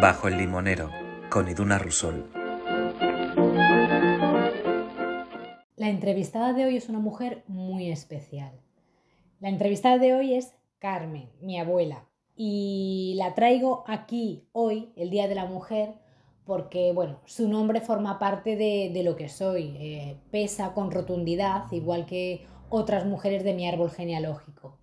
Bajo el limonero, con Iduna Rusol. La entrevistada de hoy es una mujer muy especial. La entrevistada de hoy es Carmen, mi abuela, y la traigo aquí hoy, el Día de la Mujer, porque bueno, su nombre forma parte de, lo que soy, eh, pesa con rotundidad, igual que otras mujeres de mi árbol genealógico.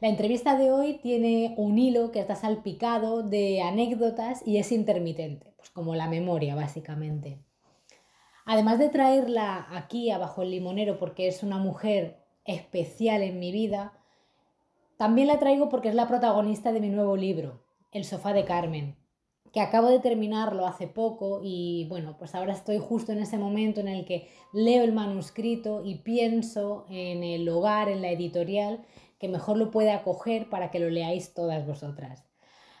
La entrevista de hoy tiene un hilo que está salpicado de anécdotas y es intermitente, pues como la memoria básicamente. Además de traerla aquí abajo el limonero porque es una mujer especial en mi vida, también la traigo porque es la protagonista de mi nuevo libro, El sofá de Carmen, que acabo de terminarlo hace poco y bueno, pues ahora estoy justo en ese momento en el que leo el manuscrito y pienso en el hogar, en la editorial, que mejor lo puede acoger para que lo leáis todas vosotras.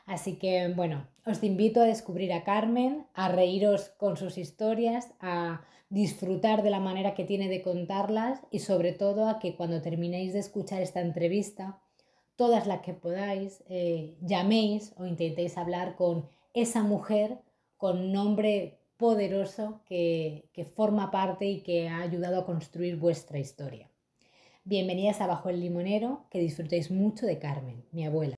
Así que bueno, os invito a descubrir a Carmen, a reíros con sus historias, a disfrutar de la manera que tiene de contarlas y sobre todo a que cuando terminéis de escuchar esta entrevista, todas las que podáis, eh, llaméis o intentéis hablar con esa mujer con nombre poderoso que, que forma parte y que ha ayudado a construir vuestra historia. Bienvenidas a Bajo el Limonero, que disfrutéis mucho de Carmen, mi abuela.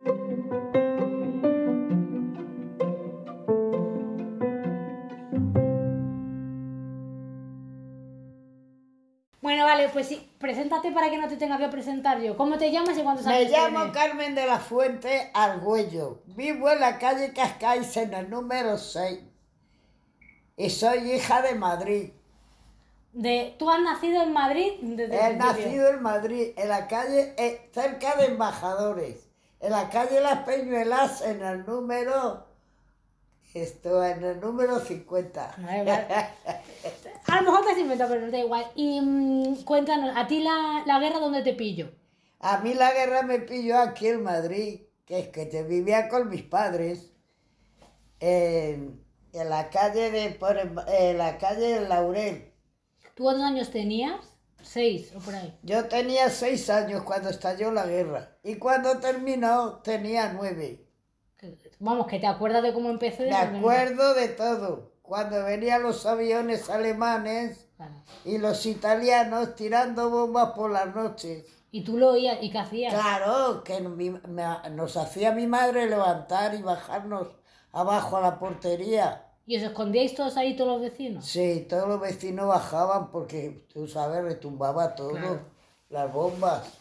Bueno, vale, pues sí, preséntate para que no te tenga que presentar yo. ¿Cómo te llamas y cuántos Me años llamo tienes? Carmen de la Fuente Argüello. Vivo en la calle Cascais en el número 6. Y soy hija de Madrid. De, ¿Tú has nacido en Madrid? Desde He nacido en Madrid, en la calle, eh, cerca de Embajadores. En la calle Las Peñuelas, en el número. Esto, en el número 50. Vale, vale. A lo mejor te has inventado, pero no da igual. Y mm, cuéntanos, ¿a ti la, la guerra dónde te pillo? A mí la guerra me pilló aquí en Madrid, que es que te vivía con mis padres, en, en la calle de por, en la calle Laurel. ¿Tú cuántos años tenías? Seis o por ahí. Yo tenía seis años cuando estalló la guerra y cuando terminó tenía nueve. Vamos, que te acuerdas de cómo empezó. Me acuerdo de todo. Cuando venían los aviones alemanes Vale. y los italianos tirando bombas por las noches. Y tú lo oías, ¿y qué hacías? Claro, que mi- me- nos hacía mi madre levantar y bajarnos abajo a la portería. ¿Y os escondíais todos ahí, todos los vecinos? Sí, todos los vecinos bajaban porque, tú sabes, retumbaba todo, Claro. las bombas.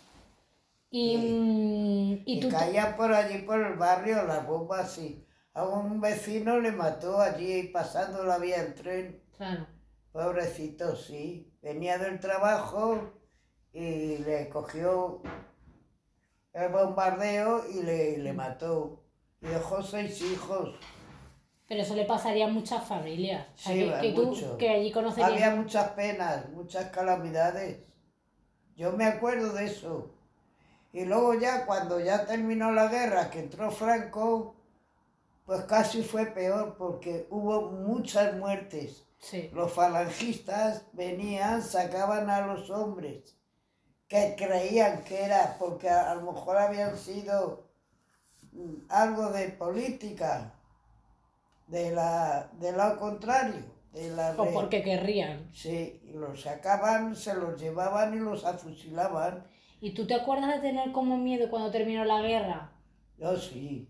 Y, mm, y Y, tú... caían por allí, por el barrio, las bombas y a un vecino le mató allí pasando la vía en tren. Claro. Pobrecito, sí. Venía del trabajo y le cogió el bombardeo y le, le mató. Y dejó seis hijos. Pero eso le pasaría a muchas familias. Sí, que, tú, que allí conocerías... Había muchas penas, muchas calamidades. Yo me acuerdo de eso. Y luego ya cuando ya terminó la guerra, que entró Franco, pues casi fue peor porque hubo muchas muertes. Sí. Los falangistas venían, sacaban a los hombres que creían que era porque a, a lo mejor habían sido mm, algo de política, de la, del lado contrario, de la O porque querrían. Sí, y los sacaban, se los llevaban y los afusilaban. ¿Y tú te acuerdas de tener como miedo cuando terminó la guerra? Yo sí.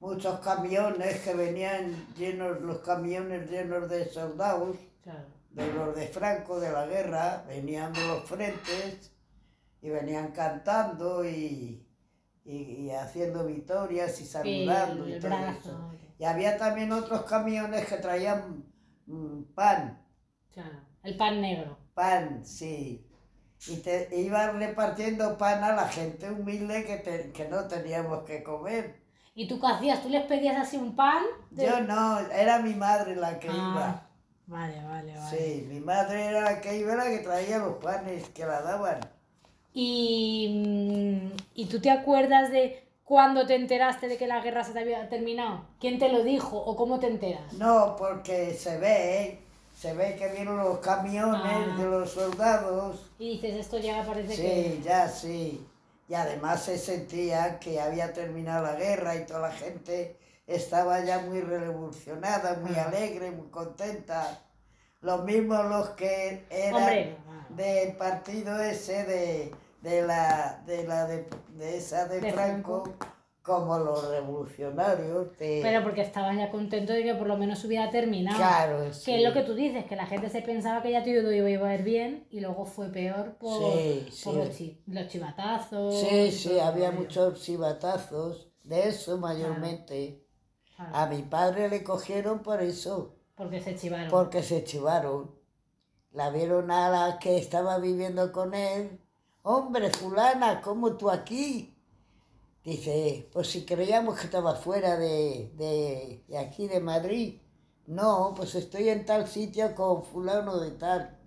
Muchos camiones que venían llenos, los camiones llenos de soldados, Claro. de los de Franco, de la guerra, venían de los frentes y venían cantando y, y- y haciendo victorias y saludando y el todo brazo. eso. Y había también otros camiones que traían mm, pan, Claro. El pan negro. pan, sí. Y te iban repartiendo pan a la gente humilde que, te- que no teníamos que comer. ¿Y tú qué hacías? ¿Tú les pedías así un pan? De- Yo no, era mi madre la que Ah, iba. Vale, vale, vale. Sí, mi madre era la que iba, la que traía los panes que la daban. Y, mm, ¿Y tú te acuerdas de cuándo te enteraste de que la guerra se te había terminado? ¿Quién te lo dijo o cómo te enteras? No, porque se ve, se ve que vieron los camiones Ah. de los soldados. Y dices, esto ya parece Sí, que... ya sí. Y además se sentía que había terminado la guerra y toda la gente estaba ya muy revolucionada, muy Ah. alegre, muy contenta. Lo mismo los que eran Hombre, del partido ese de, de la de la de, de esa de, De Franco, Franco. como los revolucionarios de pero porque estaban ya contentos de que por lo menos hubiera terminado. claro sí. Que es lo que tú dices, que la gente se pensaba que ya todo iba a ir bien y luego fue peor por, Sí, por sí. los, chi- los chivatazos. Sí, sí, había muchos chivatazos, de eso mayormente. Claro, A mi padre le cogieron por eso, porque se chivaron. porque se chivaron. La vieron a la que estaba viviendo con él. Hombre, fulana, ¿cómo tú aquí? Dice, pues si creíamos que estaba fuera de, de, de aquí de Madrid. No, pues estoy en tal sitio con fulano de tal.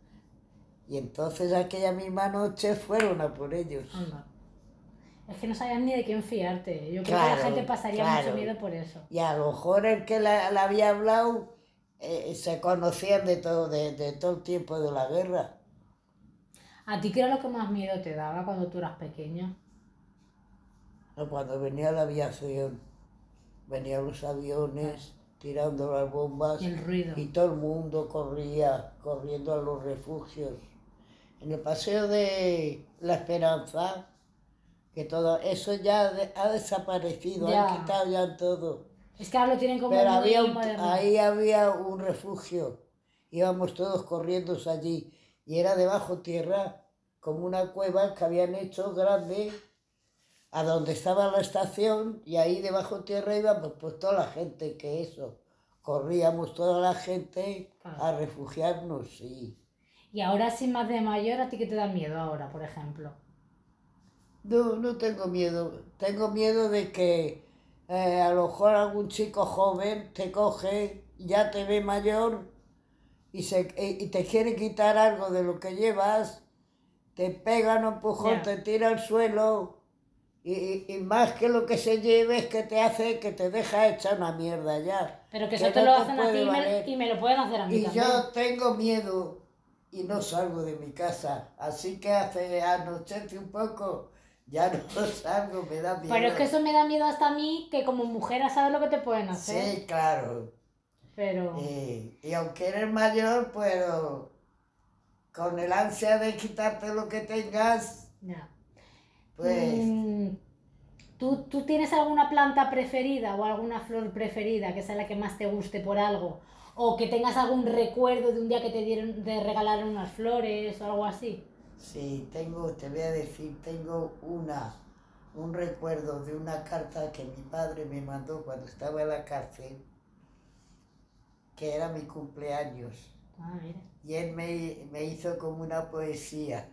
Y entonces aquella misma noche fueron a por ellos. Anda. Es que no sabías ni de quién fiarte. Yo creo que la gente pasaría claro. mucho miedo por eso. Y a lo mejor el que la, la había hablado eh, se conocían de todo, de, de todo el tiempo de la guerra. ¿A ti qué era lo que más miedo te daba cuando tú eras pequeño? ¿no? Cuando venía la aviación, venían los aviones tirando las bombas Y el ruido. y todo el mundo corría, corriendo a los refugios. En el paseo de la Esperanza, que todo eso ya de- ha desaparecido, Ya. han quitado ya todo. Es que ahora lo tienen como Pero había un- ahí había un refugio. Íbamos todos corriendo allí. Y era debajo tierra, como una cueva que habían hecho grande, a donde estaba la estación. Y ahí debajo tierra íbamos pues toda la gente que eso. Corríamos toda la gente a refugiarnos. Y... Y ahora, sin más de mayor, ¿a ti qué te da miedo ahora, por ejemplo? No, no tengo miedo. Tengo miedo de que eh, a lo mejor algún chico joven te coge, ya te ve mayor y, se, y y te quiere quitar algo de lo que llevas, te pega un empujón, Ya. te tira al suelo y, y- más que lo que se lleve es que te hace que te deja hecha una mierda ya. Pero que Que eso te no lo te hacen a ti y me, y me lo pueden hacer a mí Y también. yo tengo miedo y no salgo de mi casa. Así que hace anochece un poco, ya no salgo, me da miedo. Pero es que eso me da miedo hasta a mí, que como mujer a saber lo que te pueden hacer. Sí, claro. Pero... Y, y aunque eres mayor, pero con el ansia de quitarte lo que tengas, Ya. pues Mm, ¿tú, ¿Tú tienes alguna planta preferida o alguna flor preferida que sea la que más te guste por algo? O que tengas algún recuerdo de un día que te dieron, te regalaron unas flores o algo así. sí, tengo, te voy a decir, tengo una, un recuerdo de una carta que mi padre me mandó cuando estaba en la cárcel, que era mi cumpleaños. Ah, mira, Y él me, me hizo como una poesía.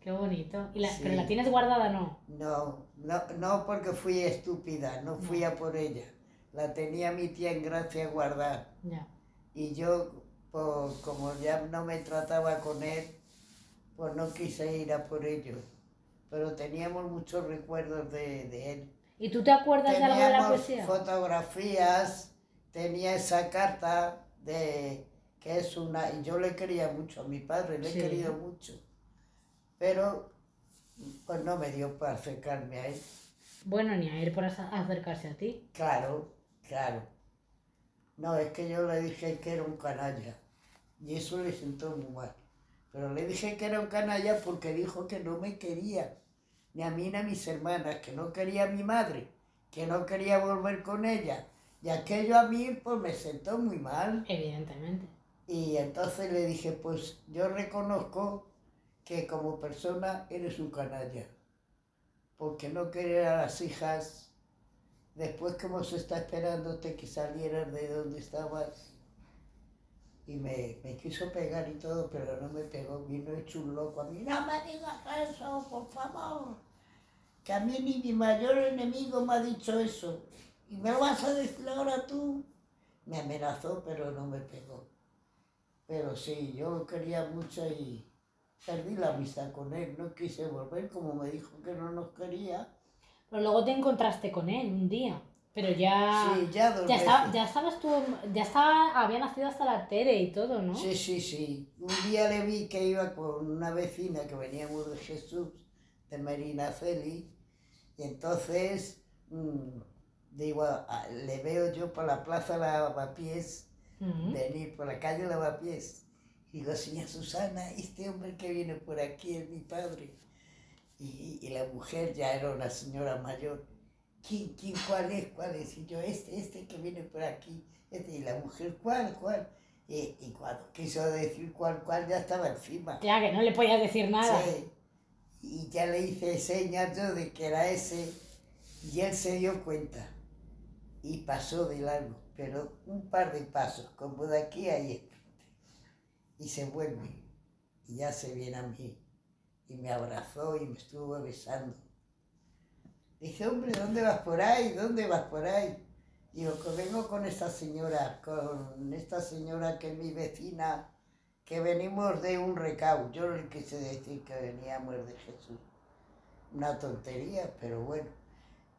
qué bonito. ¿Y la, Sí. ¿Pero la tienes guardada no? No, no, no porque fui estúpida, no fui a por ella. La tenía mi tía en gracia guardar. Ya. Y yo, pues, como ya no me trataba con él, pues no quise ir a por ello. Pero teníamos muchos recuerdos de, de él. ¿Y tú te acuerdas de algo de la Teníamos poesía? fotografías, tenía esa carta de que es una... Y yo le quería mucho a mi padre, le he querido mucho. Pero, pues no me dio para acercarme a él. Bueno, ni a ir por acercarse a ti. Claro, claro. No, es que yo le dije que era un canalla. Y eso le sentó muy mal. Pero le dije que era un canalla porque dijo que no me quería. Ni a mí ni a mis hermanas, que no quería a mi madre, que no quería volver con ella. Y aquello a mí pues me sentó muy mal. Evidentemente. Y entonces le dije, pues yo reconozco que como persona eres un canalla. Porque no querer a las hijas, después como se está esperándote que salieras de donde estabas. Y me, me quiso pegar y todo, pero no me pegó, vino hecho un loco a mí. No me digas eso, por favor. Que a mí ni mi mayor enemigo me ha dicho eso. ¿Y me lo vas a decir ahora tú? Me amenazó, pero no me pegó. Pero sí, yo lo quería mucho y perdí la amistad con él. No quise volver, como me dijo que no nos quería. Pero luego te encontraste con él un día. Pero ya... Sí, ya dos ya, estaba, ya estabas tú... Ya estaba... Había nacido hasta la Tere y todo, ¿no? Sí, sí, sí. Un día le vi que iba con una vecina que veníamos de Jesús, de Medinaceli, y entonces mm, digo, a- le veo yo por la plaza Lavapiés, Mm. venir por la calle Lavapiés. Y digo, señora Susana, este hombre que viene por aquí es mi padre. Y, y la mujer ya era una señora mayor. ¿Quién, quién, cuál es, cuál es? Y yo, este, este que viene por aquí. Este. Y la mujer, ¿cuál, cuál? Y, y cuando quiso decir cuál, cuál, ya estaba encima. Ya, que no le podías decir nada. Sí. Y ya le hice señas yo de que era ese. Y él se dio cuenta. Y pasó de largo. Pero un par de pasos, como de aquí a ahí. Y se vuelve. Y ya se viene a mí. Y me abrazó y me estuvo besando. Dice, hombre, ¿dónde vas por ahí? ¿Dónde vas por ahí? Digo, que vengo con esta señora, con esta señora que es mi vecina, que venimos de un recao. Yo le quise decir que veníamos de Jesús. Una tontería, pero bueno.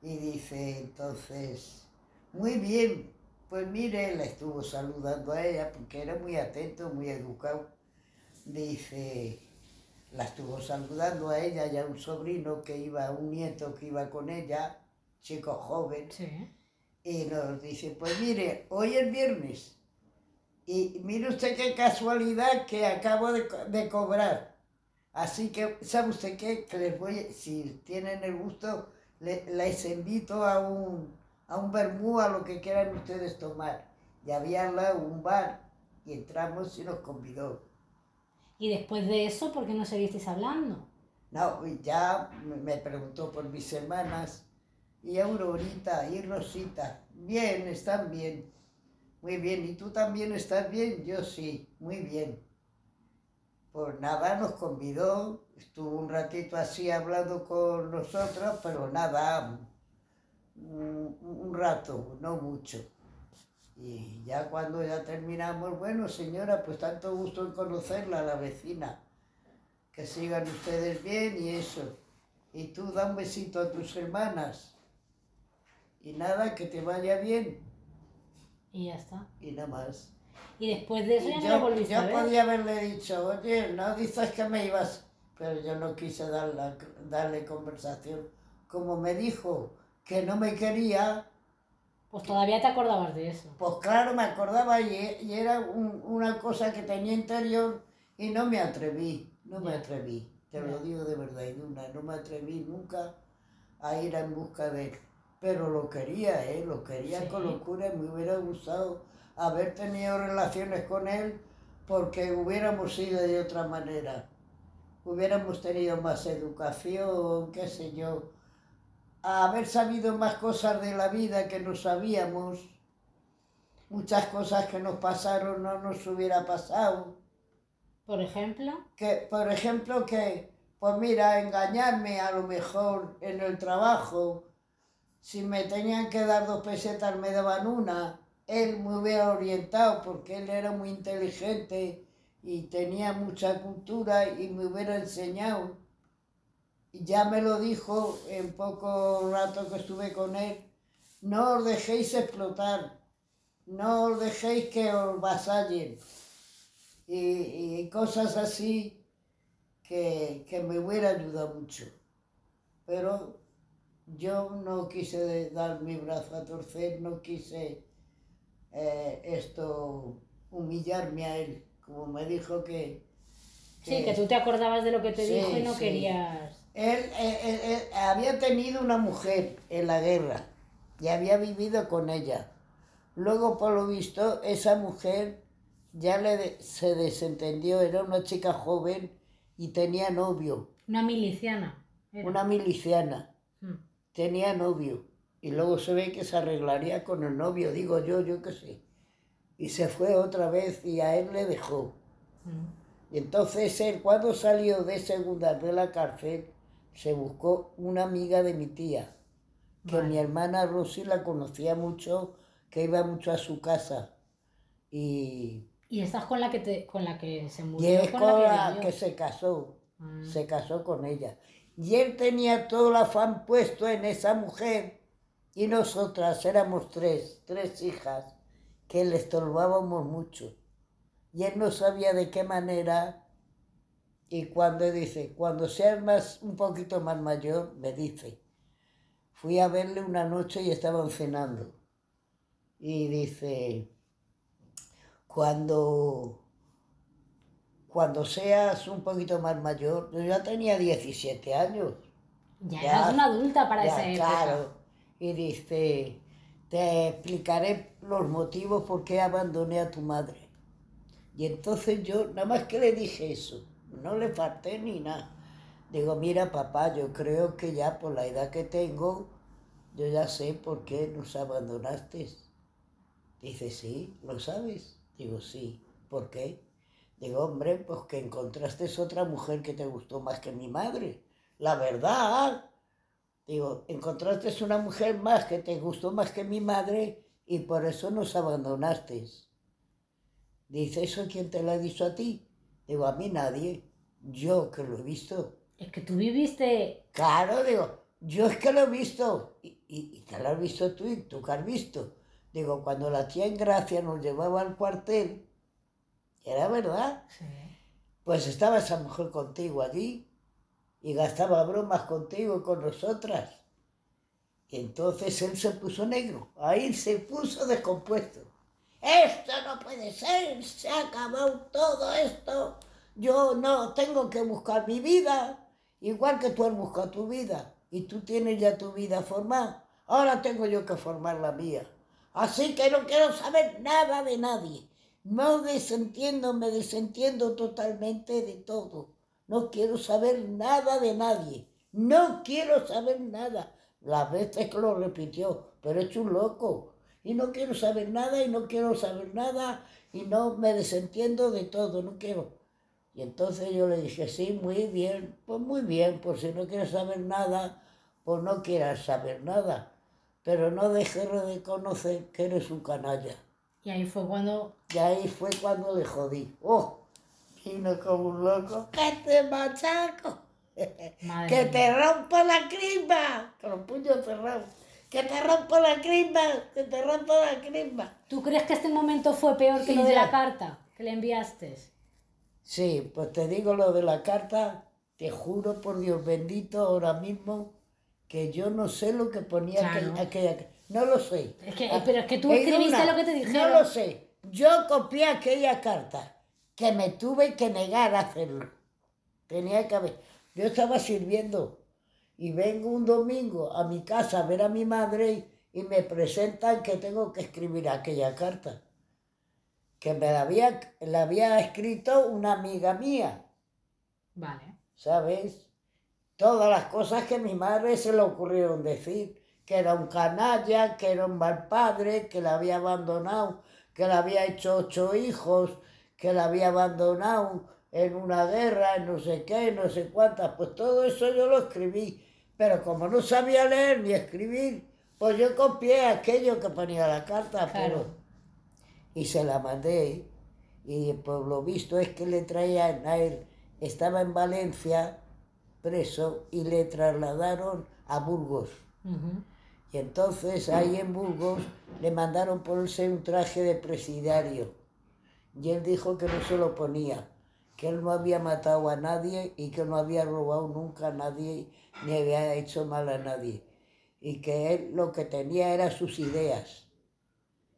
Y dice, entonces, muy bien, pues mire, la estuvo saludando a ella porque era muy atento, muy educado. Dice, la estuvo saludando a ella y a un sobrino que iba, un nieto que iba con ella, chico joven. Sí. Y nos dice, pues mire, hoy es viernes. Y mire usted qué casualidad que acabo de, de cobrar. Así que, ¿sabe usted qué? Que les voy, si tienen el gusto, le- les invito a un, a un vermú, a lo que quieran ustedes tomar. Y había al lado un bar y entramos y nos convidó. Y después de eso, ¿por qué no seguisteis hablando? No, ya me- preguntó por mis hermanas. Y Aurorita y Rosita. Bien, están bien. Muy bien. ¿Y tú también estás bien? Yo sí, muy bien. Pues nada, nos convidó. Estuvo un ratito así hablando con nosotros, pero nada, un, un rato, no mucho. Y ya cuando ya terminamos, bueno, señora, pues tanto gusto en conocerla, la vecina que sigan ustedes bien y eso. Y tú da un besito a tus hermanas. Y nada, que te vaya bien. Y ya está. Y nada más. Y después de eso ya yo lo volviste yo a ver. podía haberle dicho, oye, no dices que me ibas, pero yo no quise darle, darle conversación. Como me dijo que no me quería, Pues todavía te acordabas de eso. pues claro, me acordaba y, y era un- una cosa que tenía interior y no me atreví, no me atreví, te lo digo de verdad, Iduna, no me atreví nunca a ir en busca de él. Pero lo quería, ¿eh? lo quería Sí. con locura y me hubiera gustado haber tenido relaciones con él porque hubiéramos ido de otra manera. Hubiéramos tenido más educación, qué sé yo, haber sabido más cosas de la vida que no sabíamos. Muchas cosas que nos pasaron no nos hubiera pasado. Por ejemplo, Que, por ejemplo, que, pues mira, engañarme a lo mejor en el trabajo. Si me tenían que dar dos pesetas, me daban una. Él me hubiera orientado porque él era muy inteligente y tenía mucha cultura y me hubiera enseñado. Ya me lo dijo en poco rato que estuve con él. No os dejéis explotar, no os dejéis que os vasallen y, y cosas así que, que me hubiera ayudado mucho. Pero yo no quise dar mi brazo a torcer, no quise eh, esto humillarme a él, como me dijo que... sí, que tú te acordabas de lo que te Sí, dijo y no sí. querías. Él, él- él- él había tenido una mujer en la guerra y había vivido con ella. Luego, por lo visto, esa mujer ya le se desentendió, era una chica joven y tenía novio, Una miliciana. era. una miliciana, Mm. tenía novio. Y luego se ve que se arreglaría con el novio, digo yo, yo qué sé. Y se fue otra vez y a él le dejó. Mm. Y entonces él, cuando salió de segunda de la cárcel, se buscó una amiga de mi tía, que mi hermana Rosy la conocía mucho, que iba mucho a su casa. Y, Y estás con la que te, con la que se y murió. es con con la la que se casó, Ah. se casó con ella. Y él tenía todo el afán puesto en esa mujer y nosotras éramos tres, tres hijas, que le estorbábamos mucho. Y él no sabía de qué manera. Y cuando dice, cuando seas más, un poquito más mayor, me dice, fui a verle una noche y estaban cenando. Y dice, cuando, cuando seas un poquito más mayor, yo ya tenía 17 años. Ya, Ya, eras una adulta para Ya, época. claro. Y dice, te explicaré los motivos por qué abandoné a tu madre. Y entonces yo, nada más que le dije eso, no le falté ni nada. Digo, mira papá, yo creo que ya por la edad que tengo, yo ya sé por qué nos abandonaste. Dice, sí, ¿lo sabes? Digo, sí, ¿por qué? Digo, hombre, pues que encontraste otra mujer que te gustó más que mi madre. La verdad. Digo, encontraste una mujer más que te gustó más que mi madre y por eso nos abandonaste. Dice, ¿eso quién te lo ha dicho a ti? Digo, a mí nadie. Yo que lo he visto. Es que tú viviste. Claro, digo, yo es que lo he visto. Y, y, y te lo has visto tú y tú que has visto. Digo, cuando la tía Engracia nos llevaba al cuartel, era verdad, Sí. pues estaba esa mujer contigo allí y gastaba bromas contigo y con nosotras. Y entonces él se puso negro, ahí se puso descompuesto. Esto no puede ser, se ha acabado todo esto. Yo no tengo que buscar mi vida, igual que tú has buscado tu vida y tú tienes ya tu vida formada. Ahora tengo yo que formar la mía. Así que no quiero saber nada de nadie. No desentiendo, me desentiendo totalmente de todo. No quiero saber nada de nadie. No quiero saber nada. Las veces que lo repitió, pero hecho un loco. Y no quiero saber nada y no quiero saber nada y no me desentiendo de todo, no quiero. Y entonces yo le dije, sí, muy bien, pues muy bien, pues si no quieres saber nada, pues no quieras saber nada. Pero no dejes de conocer que eres un canalla. Y ahí fue cuando. Y ahí fue cuando le jodí. ¡Oh! Vino como un loco. ¡Que te machaco! ¡Que mía. te rompo la crisma! Con los puños cerrados. ¡Que te rompo la crisma! ¡Que te rompo la crisma! ¿Tú crees que este momento fue peor que Sí, lo de ya. la carta que le enviaste? Sí, pues te digo lo de la carta. Te juro por Dios bendito ahora mismo que yo no sé lo que ponía Claro. aquella, aquella- No lo sé. Es que- pero es que tú escribiste lo que te dijeron. No lo sé. Yo copié aquella carta que me tuve que negar a hacerlo. Tenía que haber. Yo estaba sirviendo y vengo un domingo a mi casa a ver a mi madre y me presentan que tengo que escribir aquella carta. Que me la había, la había escrito una amiga mía. Vale. ¿sabes? Todas las cosas que a mi madre se le ocurrieron decir, que era un canalla, que era un mal padre, que la había abandonado, que le había hecho ocho hijos, que la había abandonado en una guerra, en no sé qué, no sé cuántas, pues todo eso yo lo escribí, pero como no sabía leer ni escribir, pues yo copié aquello que ponía la carta, Claro. pero... Y se la mandé, y por lo visto es que le traían a él, estaba en Valencia preso y le trasladaron a Burgos. Ujú. Y entonces ahí en Burgos le mandaron ponerse un traje de presidiario. Y él dijo que no se lo ponía, que él no había matado a nadie y que no había robado nunca a nadie ni había hecho mal a nadie. Y que él lo que tenía era sus ideas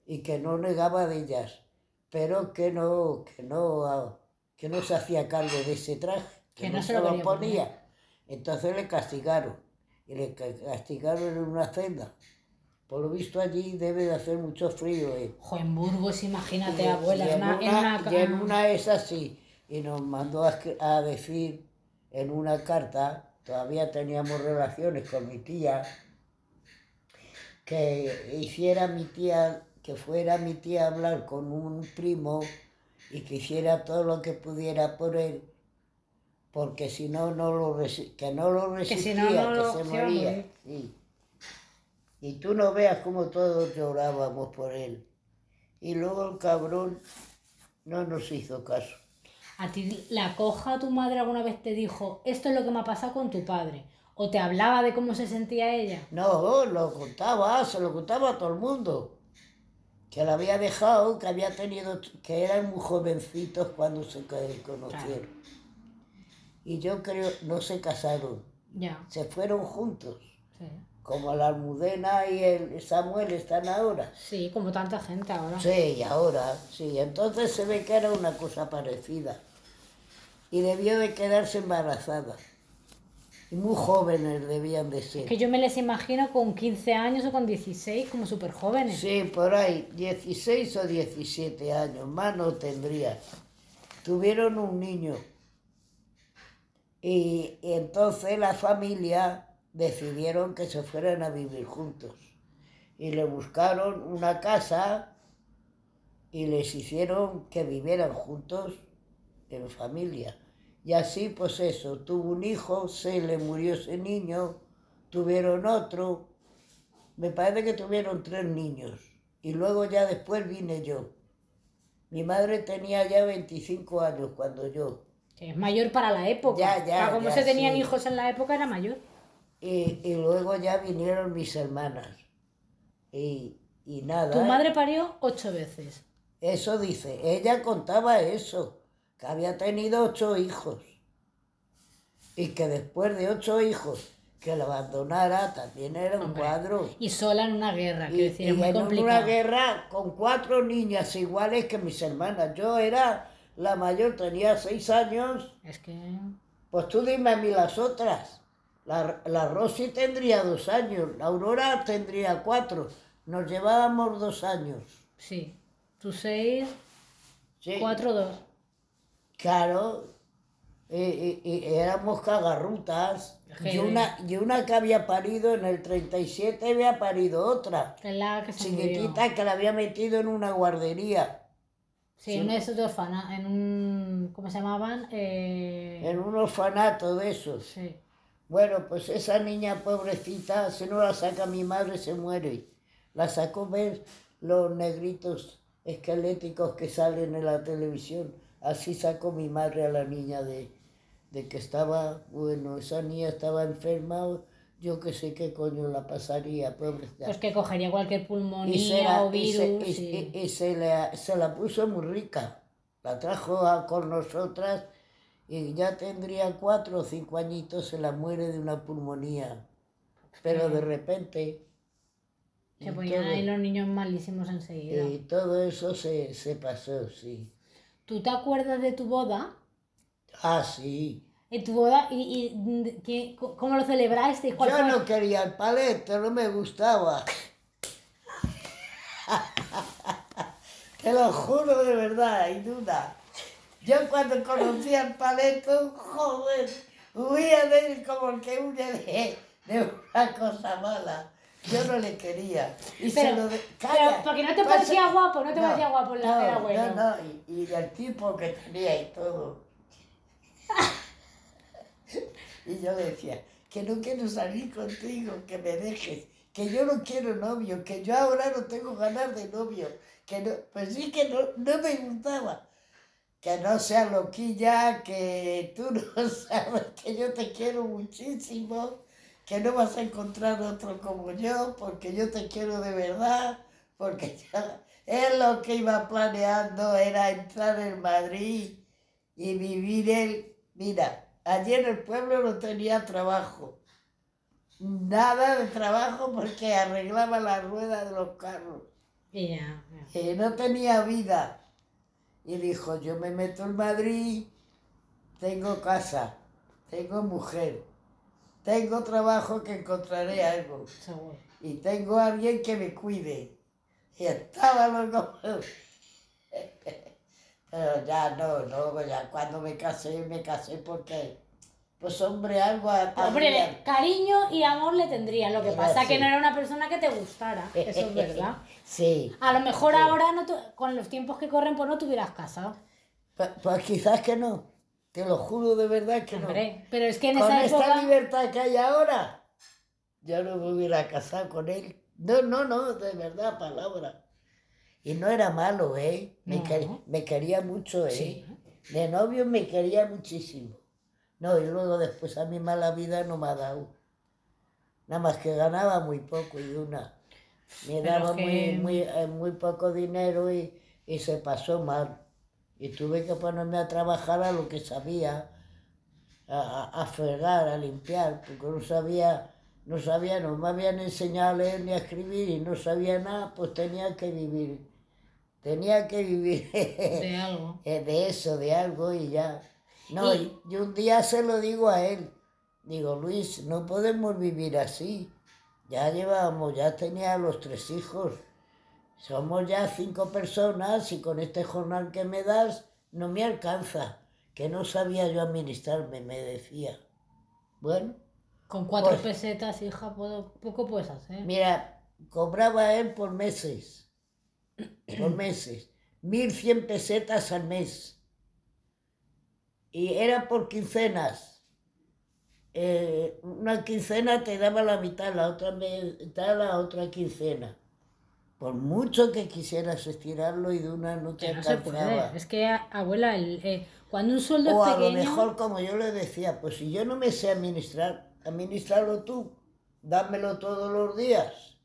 y que no negaba de ellas, pero que no, que no, que no se hacía cargo de ese traje, que, Que no, no se lo ponía. poner. Entonces le castigaron y le ca- castigaron en una celda. Por lo visto allí debe de hacer mucho frío. ¿eh? Jo, en Burgos, imagínate, Y- abuela, y en una, en una y en una es así. Y nos mandó a, decir en una carta, todavía teníamos relaciones con mi tía, que hiciera mi tía, que fuera mi tía a hablar con un primo y que hiciera todo lo que pudiera por él, porque si no, no lo que no lo Que si resistía, no, que, lo- se moría. sí. Y tú no veas cómo todos llorábamos por él. Y luego el cabrón no nos hizo caso. ¿A ti la coja tu madre alguna vez te dijo, esto es lo que me ha pasado con tu padre? ¿O te hablaba de cómo se sentía ella? No, lo contaba, se lo contaba a todo el mundo. Que la había dejado, que había tenido, que eran muy jovencitos cuando se conocieron. Y yo creo, no se casaron, Ya, se fueron juntos. sí. Como la Almudena y el Samuel están ahora. Sí, como tanta gente ahora. Sí, y ahora, sí. Entonces se ve que era una cosa parecida. Y debió de quedarse embarazada. Y muy jóvenes debían de ser. Que yo me les imagino con 15 años o con 16, como súper jóvenes. Sí, por ahí, 16 o 17 años, más no tendría. Tuvieron un niño. Y, y entonces la familia decidieron que se fueran a vivir juntos. Y le buscaron una casa y les hicieron que vivieran juntos en familia. Y así, pues eso, tuvo un hijo, se le murió ese niño, tuvieron otro, me parece que tuvieron tres niños. Y luego ya después vine yo. Mi madre tenía ya 25 años cuando yo. Que es mayor para la época. Ya, ya, O sea, como ya, se tenían sí. hijos en la época, era mayor. Y, y luego ya vinieron mis hermanas. Y, y nada. Tu madre parió ocho veces. Eso dice, ella contaba eso, que había tenido ocho hijos. Y que después de ocho hijos que la abandonara también era un Hombre, cuadro. Y sola en una guerra, Y, quiero decir, y muy en una guerra con cuatro niñas iguales que mis hermanas. Yo era la mayor, tenía seis años. Es que. Pues tú dime a mí las otras. La, la Rosy tendría dos años, la Aurora tendría cuatro. Nos llevábamos dos años. Sí. Tú seis, Sí. cuatro, dos. Claro, y, y- y éramos cagarrutas. Y una, y una que había parido en el 37 había parido otra, la que se murió. chiquitita, que la había metido en una guardería, Sí, en esos orfana, en un. ¿Cómo se llamaban? Eh, en un orfanato de esos. Sí. Bueno, pues esa niña pobrecita, si no la saca mi madre, se muere. La sacó ver los negritos esqueléticos que salen en la televisión. Así sacó mi madre a la niña de, de que estaba, bueno, esa niña estaba enferma, yo que sé qué coño la pasaría, pobrecita. Pues que cogería cualquier y pulmonía se la, o y se- virus. y- y- y- y se la- se la puso muy rica. La trajo a- con nosotras y ya tendría cuatro o cinco añitos, se la muere de una pulmonía. Pero de repente... Se ponían todo- ahí los niños malísimos enseguida. y todo eso se, se pasó, sí. ¿Tú te acuerdas de tu boda? Ah, sí. ¿En tu boda? ¿Y, y qué- cómo lo celebrasteis? ¿Cuál Yo fue? no quería el paleto, no me gustaba. Te lo juro de verdad, y duda. Yo cuando conocí al paleto, joder, huía de él como el que huye de, de una cosa mala. Yo no le quería. Y se Pero- lo de- pero porque no te pasa- parecía guapo, no te parecía guapo el- no, el abuelo. No, no, y, y el tipo que tenía y todo. Y yo le decía, que no quiero salir contigo, que me dejes, que yo no quiero novio, que yo ahora no tengo ganas de novio, que no, pues sí que no, no me gustaba. Que no seas loquilla, que tú no sabes que yo te quiero muchísimo, que no vas a encontrar otro como yo, porque yo te quiero de verdad, porque ya, él lo que iba planeando era entrar en Madrid y vivir él. Mira, allí en el pueblo no tenía trabajo. Nada de trabajo porque arreglaba la rueda de los carros. Y ya, ya. Que no tenía vida. Y dijo, yo me meto en Madrid, tengo casa, tengo mujer, tengo trabajo que encontraré algo y tengo a alguien que me cuide. Y estaba loco. Pero ya no, no, ya cuando me casé, me casé porque, pues hombre, algo a- Hombre, cariño y amor le tendría. Lo que Era pasa así. que no era una persona que te gustara. Eso es verdad. Sí, A lo mejor Sí. ahora, no con los tiempos que corren, pues no te hubieras casado. pues, pues quizás que no. Te lo juro de verdad que no. Hombre, pero es que en Con esa esta época... libertad que hay ahora, yo no me hubiera casado con él. No, no, no, de verdad, palabra. Y no era malo, ¿eh? Me, No. quer- me quería mucho, ¿eh? Sí. De novio me quería muchísimo. No, y luego después a mi mala vida no me ha dado. Nada más que ganaba muy poco y una. Me Pero daba que- muy, muy, eh, muy poco dinero y, y se pasó mal. Y tuve que ponerme a trabajar a lo que sabía, a, a- fregar, a limpiar, porque no sabía no sabía, no me habían enseñado a leer ni a escribir y no sabía nada, pues tenía que vivir. Tenía que vivir De algo. de eso, de algo y ya. No, Y- yo un día se lo digo a él. Digo, Luis, no podemos vivir así. Ya llevábamos, ya tenía los tres hijos. Somos ya cinco personas y con este jornal que me das no me alcanza. Que no sabía yo administrarme, me decía. Bueno, Con cuatro Pues- pesetas, hija, puedo- poco puedes hacer. mira, cobraba él por meses. Por meses. 1.100 pesetas al mes. Y era por quincenas. Eh, una quincena te daba la mitad, la otra mitad la otra quincena. Por mucho que quisieras estirarlo y de una no te Que no se alcanzaba. puede. Es que, abuela, el, eh, cuando un sueldo O es a lo pequeño... mejor, como yo le decía, pues si yo no me sé administrar, administrarlo tú, dámelo todos los días.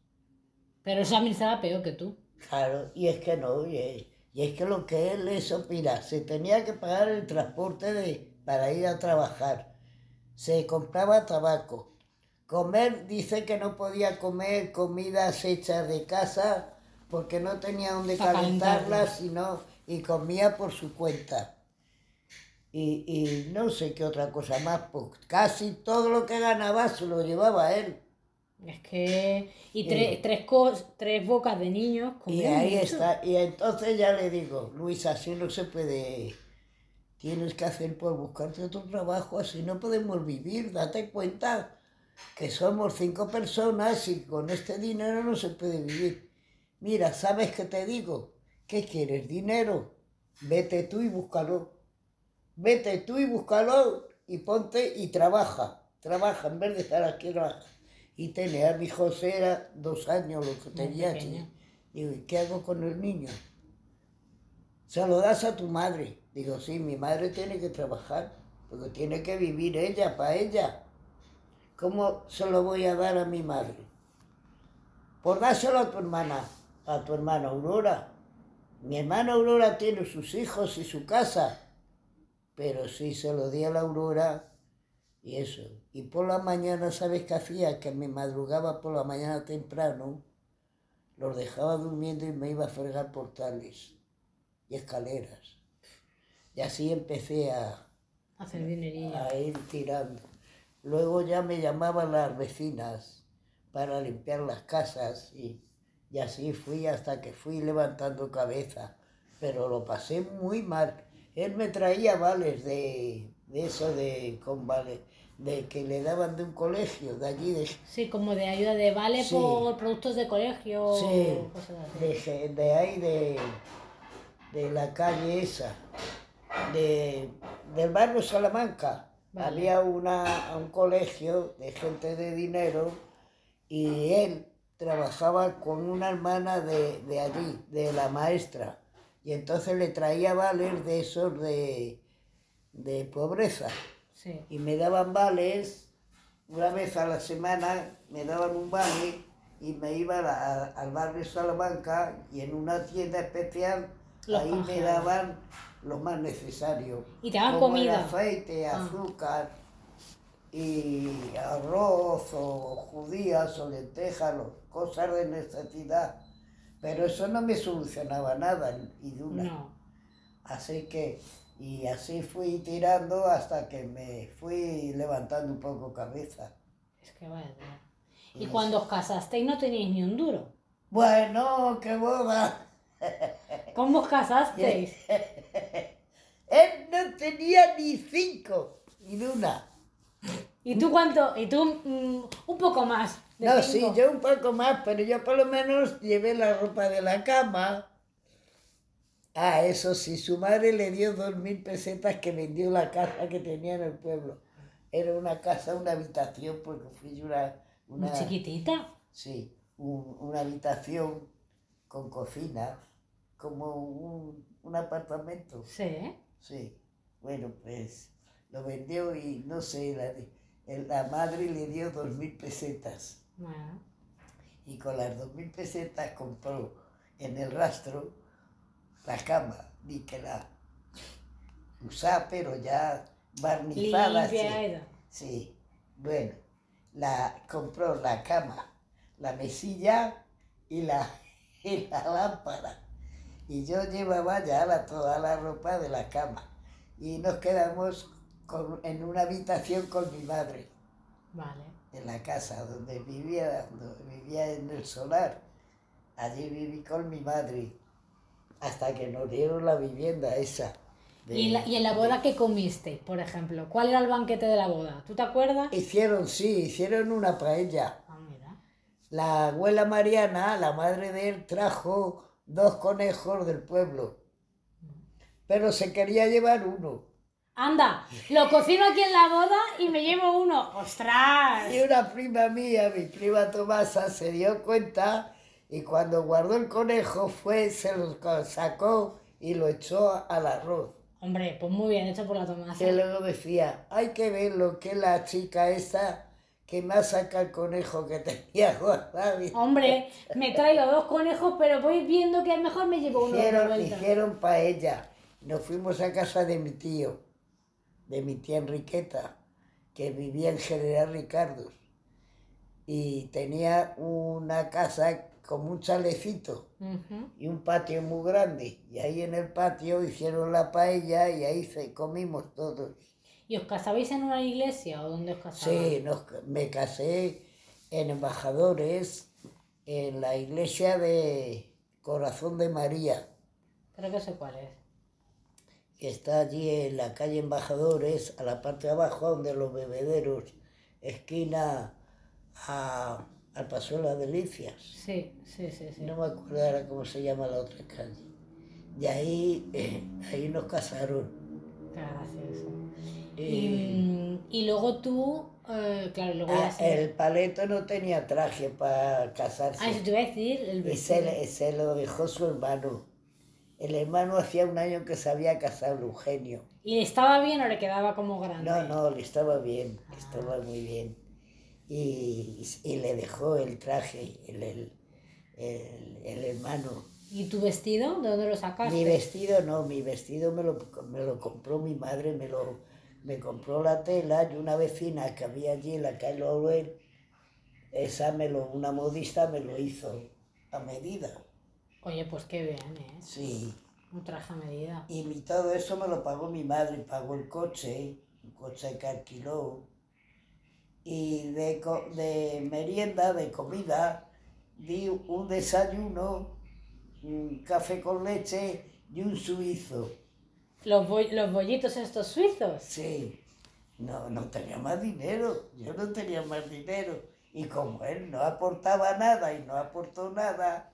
Pero eso administraba peor que tú. Claro, y es que no, es, y es que lo que él eso, mira, se tenía que pagar el transporte de, para ir a trabajar, se compraba tabaco, comer, dice que no podía comer comidas hechas de casa porque no tenía donde calentarlas. sino, y comía por su cuenta. Y, y no sé qué otra cosa más, pues casi todo lo que ganaba se lo llevaba él. Es que... Y Eh. tres, tres, cos- tres bocas de niños Y ahí mucho. está. Y entonces ya le digo, Luis, así no se puede. Tienes que hacer por buscarte otro trabajo, así no podemos vivir. Date cuenta que somos cinco personas y con este dinero no se puede vivir. Mira, ¿sabes qué te digo? ¿Qué quieres? ¿Dinero? Vete tú y búscalo. Vete tú y búscalo y ponte y trabaja. Trabaja en vez de estar aquí. Trabaja. Y tenía a mi José, era dos años lo que tenía. Digo, ¿y qué hago con el niño? Se lo das a tu madre. Digo, sí, mi madre tiene que trabajar, porque tiene que vivir ella, para ella. ¿Cómo se lo voy a dar a mi madre? Por dárselo a tu hermana, a tu hermana Aurora. Mi hermana Aurora tiene sus hijos y su casa, pero sí se lo di a la Aurora y eso. Y por la mañana, ¿sabes qué hacía? Que me madrugaba por la mañana temprano, los dejaba durmiendo y me iba a fregar portales y escaleras. Y así empecé a, Hacer dinerillo. a ir tirando. Luego ya me llamaban las vecinas para limpiar las casas y, y así fui hasta que fui levantando cabeza. Pero lo pasé muy mal. Él me traía vales de, de eso de con vale, de que le daban de un colegio, de allí de, Sí, como de ayuda de vale Sí. por productos de colegio. Sí, cosas así. de, de ahí de, de la calle esa, de, del barrio Salamanca. Vale. Había una, un colegio de gente de dinero y él trabajaba con una hermana de, de allí, de la maestra. Y entonces le traía vales de esos de, de pobreza Sí. y me daban vales, una vez a la semana me daban un vale y me iba a al barrio Salamanca y en una tienda especial Los ahí me daban lo más necesario. Y te daban como el comida. aceite, Ah. azúcar y arroz o judías o lentejas, cosas de necesidad. Pero eso no me solucionaba nada y de una. No. Así que, y así fui tirando hasta que me fui levantando un poco cabeza. Es que vaya. Y cuando os casasteis no teníais ni un duro. Bueno, qué boda. ¿Cómo os casasteis? Él no tenía ni cinco, ni una. ¿Y tú cuánto? ¿Y tú mm, un poco más? No, sí, cinco? yo un poco más, pero yo por lo menos llevé la ropa de la cama. Ah, eso sí, su madre le dio dos mil pesetas que vendió la casa que tenía en el pueblo. Era una casa, una habitación, porque fui yo una... Muy una chiquitita. Sí, un- una habitación con cocina, como un, un apartamento. Sí. Sí, bueno, pues lo vendió y no sé, la, la madre le dio dos mil pesetas Bueno. y con las dos mil pesetas compró en el rastro la cama, ni que la usaba, pero ya barnizada. Limpia sí. Sí, bueno. la, compró la cama, la mesilla y la, y la lámpara. Y yo llevaba ya la, toda la ropa de la cama. Y nos quedamos con- en una habitación con mi madre, Vale. en la casa donde vivía, donde vivía en el solar. Allí viví con mi madre, hasta que nos dieron la vivienda esa. de- ¿Y en, la, y en la boda qué comisteis, por ejemplo? ¿Cuál era el banquete de la boda? ¿Tú te acuerdas? Hicieron, sí, hicieron una paella. Ah, mira. La abuela Mariana, la madre de él, trajo dos conejos del pueblo, pero se quería llevar uno. Anda, lo cocino aquí en la boda y me llevo uno. ¡Ostras! Y una prima mía, mi prima Tomasa, se dio cuenta y cuando guardó el conejo fue, se lo sacó y lo echó al arroz. Hombre, pues muy bien hecho por la Tomasa. Que luego decía, hay que ver lo que la chica esa que me ha sacado el conejo que tenía guardado. Hombre, me traigo dos conejos, pero voy viendo que a lo mejor me llevo uno Hicieron, hicieron paella. Nos fuimos a casa de mi tío, de mi tía Enriqueta, que vivía en General Ricardo. Y tenía una casa con un chalecito y un patio muy grande. Y ahí en el patio hicieron la paella y ahí se, comimos todos. ¿Y os casabais en una iglesia o dónde os casabais? Sí, nos- me casé en Embajadores, en la iglesia de Corazón de María. Creo que sé cuál es. que está allí en la calle Embajadores, a la parte de abajo, donde los bebederos, esquina a, al Paso de las Delicias. Sí, sí, sí, sí. No me acuerdo ahora cómo se llama la otra calle. Y ahí, eh, ahí nos casaron. Qué gracioso. Y, Y, y luego tú, eh, claro, luego ah, se... el paleto no tenía traje para casarse. Ah, eso te iba a decir, el Ese, vestido. ese lo dejó su hermano. El hermano hacía un año que se había casado, Eugenio. ¿Y le estaba bien o le quedaba como grande? No, no, le estaba bien, le estaba muy bien. Y, y le dejó el traje, el, el, el- el hermano. ¿Y tu vestido? ¿De dónde lo sacaste? Mi vestido no, mi vestido me lo, me lo compró mi madre, me, lo, me compró la tela y una vecina que había allí en la calle Laurel, esa me lo, una modista me lo hizo a medida. Oye, pues qué bien, ¿eh? Sí. Un traje a medida. Y mi- todo eso me lo pagó mi madre, pagó el coche, un coche que alquiló. Y de, de merienda, de comida, di un desayuno, un café con leche y un suizo. Los, boll- los bollitos estos suizos. Sí, no, no tenía más dinero, yo no tenía más dinero. Y como él no aportaba nada y no aportó nada,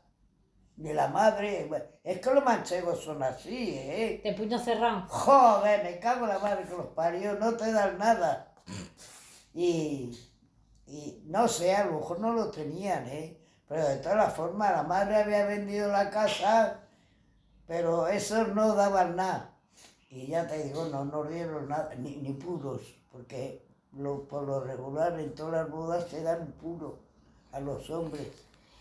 ni la madre, es que los manchegos son así, ¿eh? De puño cerrado. Joder, me cago en la madre que los parió, no te dan nada. Y, y no sé, a lo mejor no lo tenían, ¿eh? Pero de todas formas, la madre había vendido la casa, pero esos no daban nada. Y ya te digo, no nos dieron nada, ni, ni puros, porque lo, por lo regular en todas las bodas te dan puro a los hombres.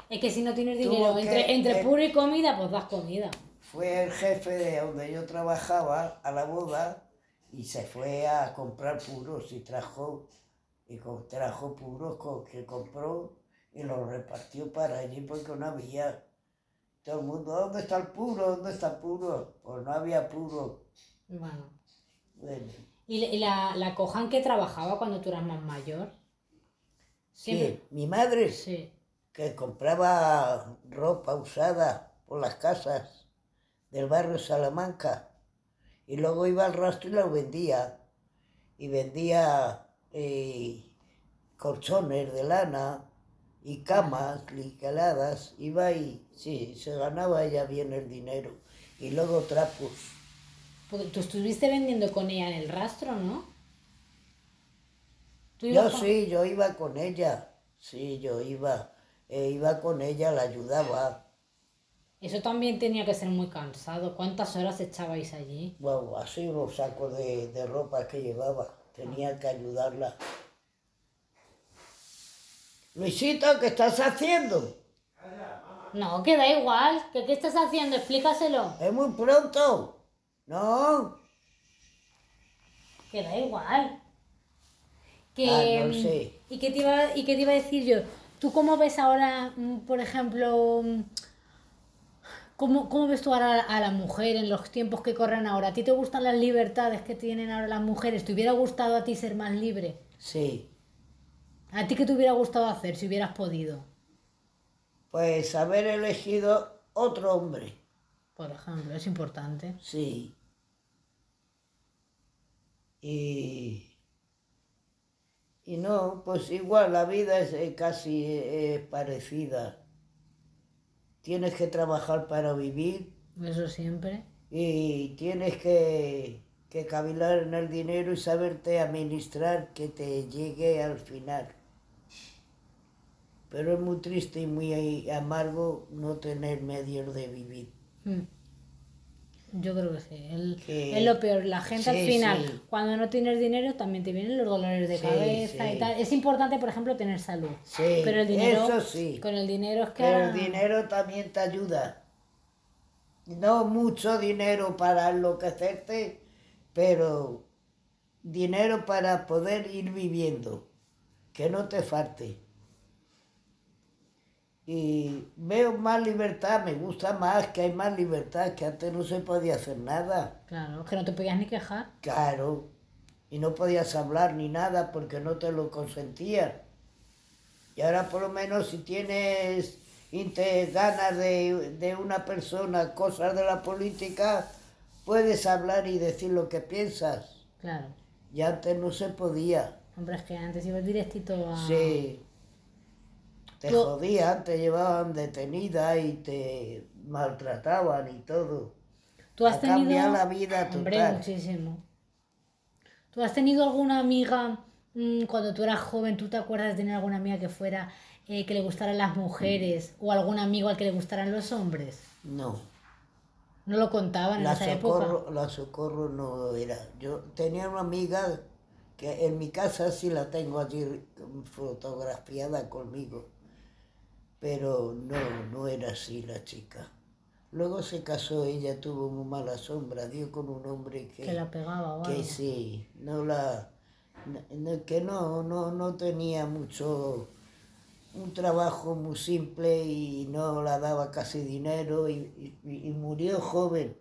Es que si no tienes dinero que- entre, entre puro y comida, pues das comida. fue el jefe de donde yo trabajaba a la boda y se fue a comprar puros y trajo y trajo puros que compró y los repartió para allí porque no había. Todo el mundo, ¿dónde está el puro? ¿Dónde está el puro? Pues no había puro. Bueno. Bueno, ¿Y, la- y la, la cojan que trabajaba cuando tú eras más mayor? sí, mi madre Sí. que compraba ropa usada por las casas del barrio Salamanca y luego iba al rastro y la vendía y vendía eh, colchones de lana y camas licaladas iba y sí se ganaba ella bien el dinero y luego trapos Porque tú estuviste vendiendo con ella en el rastro, ¿no? ¿Tú yo con- sí yo iba con ella sí yo iba eh, iba con ella la ayudaba Eso también tenía que ser muy cansado. ¿Cuántas horas echabais allí? Wow, así unos sacos de, de ropa que llevaba. Tenía que ayudarla. Luisito, ¿qué estás haciendo? No, que da igual. ¿Qué, ¿Qué estás haciendo? Explícaselo. Es muy pronto. No. Que da igual. Que, Ah, no sé. ¿y, qué te iba, ¿Y qué te iba a decir yo? ¿Tú cómo ves ahora, mm, por ejemplo, mm, cómo, cómo ves tú ahora a la mujer en los tiempos que corren ahora? ¿A ti te gustan las libertades que tienen ahora las mujeres? ¿Te hubiera gustado a ti ser más libre? Sí. ¿A ti qué te hubiera gustado hacer si hubieras podido? Pues haber elegido otro hombre. Por ejemplo, es importante. Sí. Y, y no, pues igual la vida es eh, casi eh, parecida. Tienes que trabajar para vivir Eso siempre. y tienes que, que cavilar en el dinero y saberte administrar que te llegue al final. Pero es muy triste y muy amargo no tener medios de vivir. Mm. Yo creo que sí. El- Es lo peor. La gente al final, sí. cuando no tienes dinero, también te vienen los dolores de cabeza y tal. Es importante, por ejemplo, tener salud. Sí, Pero el dinero, eso sí. con el dinero es que... Pero el dinero también te ayuda. No mucho dinero para enloquecerte, pero dinero para poder ir viviendo, que no te falte. Y veo más libertad, me gusta más que hay más libertad, que antes no se podía hacer nada. Claro, que no te podías ni quejar. Claro, y no podías hablar ni nada porque no te lo consentían. Y ahora por lo menos si tienes ganas de, de una persona, cosas de la política, puedes hablar y decir lo que piensas. Claro. Y antes no se podía. Hombre, es que antes ibas directito a... Sí. Te Tú- jodían, te llevaban detenida y te maltrataban y todo. ¿Tú has Ha cambiado tenido... la vida Hombre, total. muchísimo. ¿Tú has tenido alguna amiga mm, cuando tú eras joven? ¿Tú te acuerdas de tener alguna amiga que fuera eh, que le gustaran las mujeres o algún amigo al que le gustaran los hombres? No. No lo contaban en esa época. socorro, la socorro no era. Yo tenía una amiga que en mi casa sí la tengo allí fotografiada conmigo, pero no, no era así la chica. Luego se casó, ella tuvo muy mala sombra, dio con un hombre que, Que la pegaba o que sí, no la, no- que no, no, no tenía mucho, un trabajo muy simple y no la daba casi dinero y, y- y murió joven.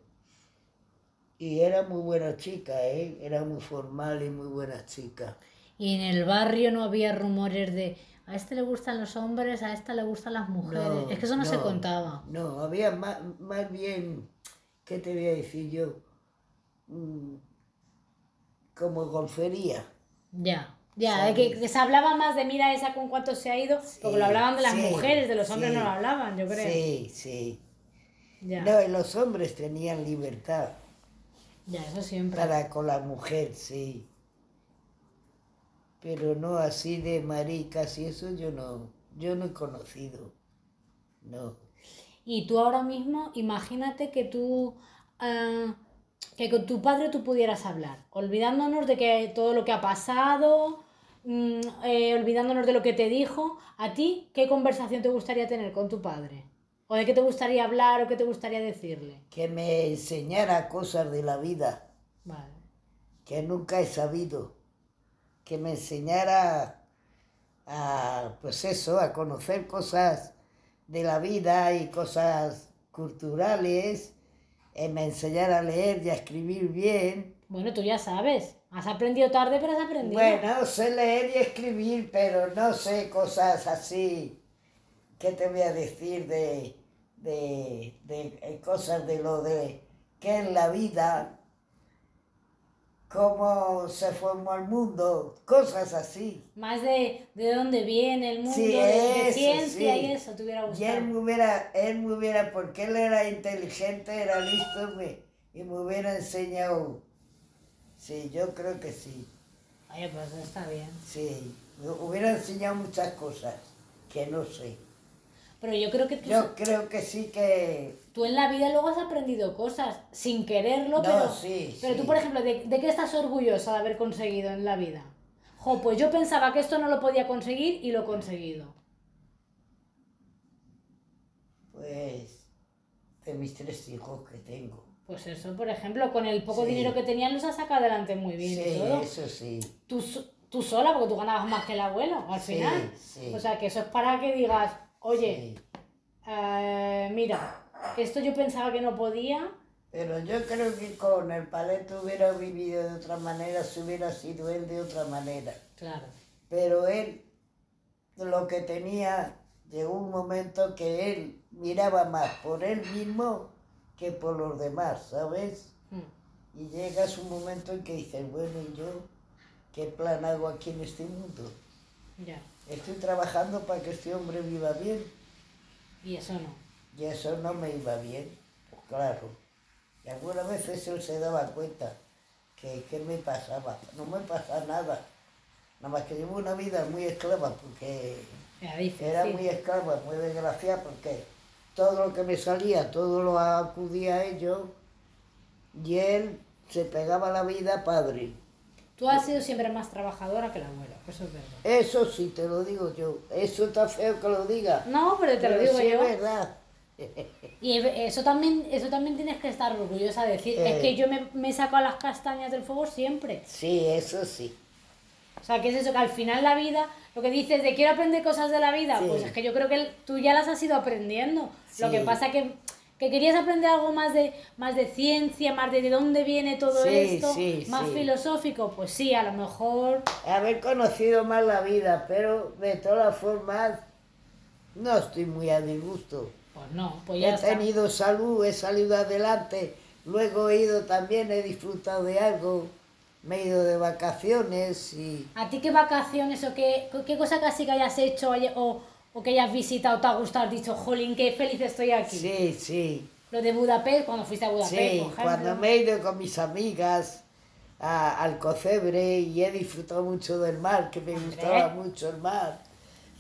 Y era muy buena chica, ¿eh? era muy formal y muy buena chica. Y en el barrio no había rumores de a este le gustan los hombres, a esta le gustan las mujeres. No, es que eso no, se contaba. No, había más, más bien, ¿qué te voy a decir yo? Mm, Como golfería. Ya, ya, de que, que se hablaba más de mira esa con cuánto se ha ido, porque lo hablaban de las sí, mujeres, de los hombres sí. no lo hablaban, yo creo. Sí, sí. Ya, No, y los hombres tenían libertad ya, eso siempre. para con la mujer, sí. Pero no así de maricas y eso yo no, yo no he conocido. No. Y tú ahora mismo, imagínate que tú, ah, que con tu padre tú pudieras hablar, olvidándonos de que todo lo que ha pasado, mm, eh, olvidándonos de lo que te dijo, ¿a ti qué conversación te gustaría tener con tu padre? ¿O de qué te gustaría hablar o qué te gustaría decirle? Que me enseñara cosas de la vida Vale. que nunca he sabido. Que me enseñara a, pues eso, a conocer cosas de la vida y cosas culturales. eh, me enseñara a leer y a escribir bien. Bueno, tú ya sabes, has aprendido tarde, pero has aprendido. Bueno, sé leer y escribir, pero no sé cosas así. ¿Qué te voy a decir de, de, de, eh, cosas de lo de qué es la vida? ¿Cómo se formó el mundo? Cosas así. Más de, de dónde viene el mundo, Sí, de, eso, ciencia sí. y eso, te hubiera Y gustado. él me hubiera, él me hubiera, porque él era inteligente, era listo me- y me hubiera enseñado. Sí, yo creo que sí. Oye, pues está bien. Sí, me hubiera enseñado muchas cosas que no sé. Pero yo creo que tú, Yo creo que sí que... tú en la vida luego has aprendido cosas sin quererlo, No, pero, sí, pero sí. tú, por ejemplo, ¿de, de qué estás orgullosa de haber conseguido en la vida? Jo, pues yo pensaba que esto no lo podía conseguir y lo he conseguido. Pues de mis tres hijos que tengo. Pues eso, por ejemplo, con el poco Sí. dinero que tenían los has sacado adelante muy bien Sí, todo. eso sí. Tus, tú sola, porque tú ganabas más que el abuelo, al Sí, final. sí. O sea, que eso es para que digas, oye, Sí. eh, mira, esto yo pensaba que no podía. Pero yo creo que con el paleto hubiera vivido de otra manera, si hubiera sido él de otra manera. Claro. Pero él, lo que tenía, llegó un momento que él miraba más por él mismo que por los demás, ¿sabes? Mm, Y llegas un momento en que dices, bueno, ¿y yo qué plan hago aquí en este mundo? Ya. Estoy trabajando para que este hombre viva bien Y eso no. y eso no me iba bien, pues claro. Y algunas veces él se daba cuenta que, que me pasaba. No me pasa nada. Nada más que llevo una vida muy esclava porque Era muy esclava, muy desgraciada porque todo lo que me salía, todo lo acudía a ello y él se pegaba la vida padre. Tú has sido siempre más trabajadora que el abuelo, eso es verdad. Eso sí te lo digo yo. Eso está feo que lo diga. No, pero te lo digo sí yo. es verdad. Y eso también, eso también tienes que estar orgullosa de decir, Eh. es que yo me, me he sacado las castañas del fuego siempre. Sí, eso sí. O sea, que es eso, que al final la vida, lo que dices de quiero aprender cosas de la vida, Sí. pues es que yo creo que tú ya las has ido aprendiendo. Lo que pasa que, que querías aprender algo más de, más de ciencia, más de de dónde viene todo Sí, esto, sí, más sí. filosófico, pues sí, a lo mejor... haber conocido más la vida, pero de todas formas no estoy muy a disgusto. Pues no, pues ya He está. tenido salud, he salido adelante, luego he ido también, he disfrutado de algo, me he ido de vacaciones y ¿A ti qué vacaciones o qué, qué cosa casi que hayas hecho o, o que hayas visitado te ha gustado? Has dicho, jolín, qué feliz estoy aquí. sí, sí, Lo de Budapest, cuando fuiste a Budapest, sí, por ejemplo. cuando me he ido con mis amigas a- al Cocebre y he disfrutado mucho del mar, que me Hombre. gustaba mucho el mar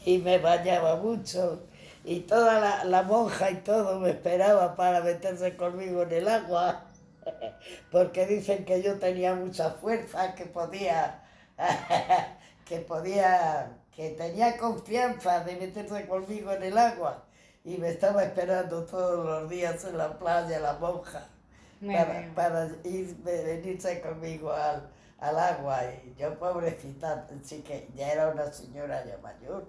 y me bañaba mucho y toda la, la monja y todo me esperaba para meterse conmigo en el agua porque dicen que yo tenía mucha fuerza, que podía, que podía, que tenía confianza de meterse conmigo en el agua y me estaba esperando todos los días en la playa la monja para, para ir, venirse conmigo al, al agua. Y yo, pobrecita, sí que ya era una señora ya mayor,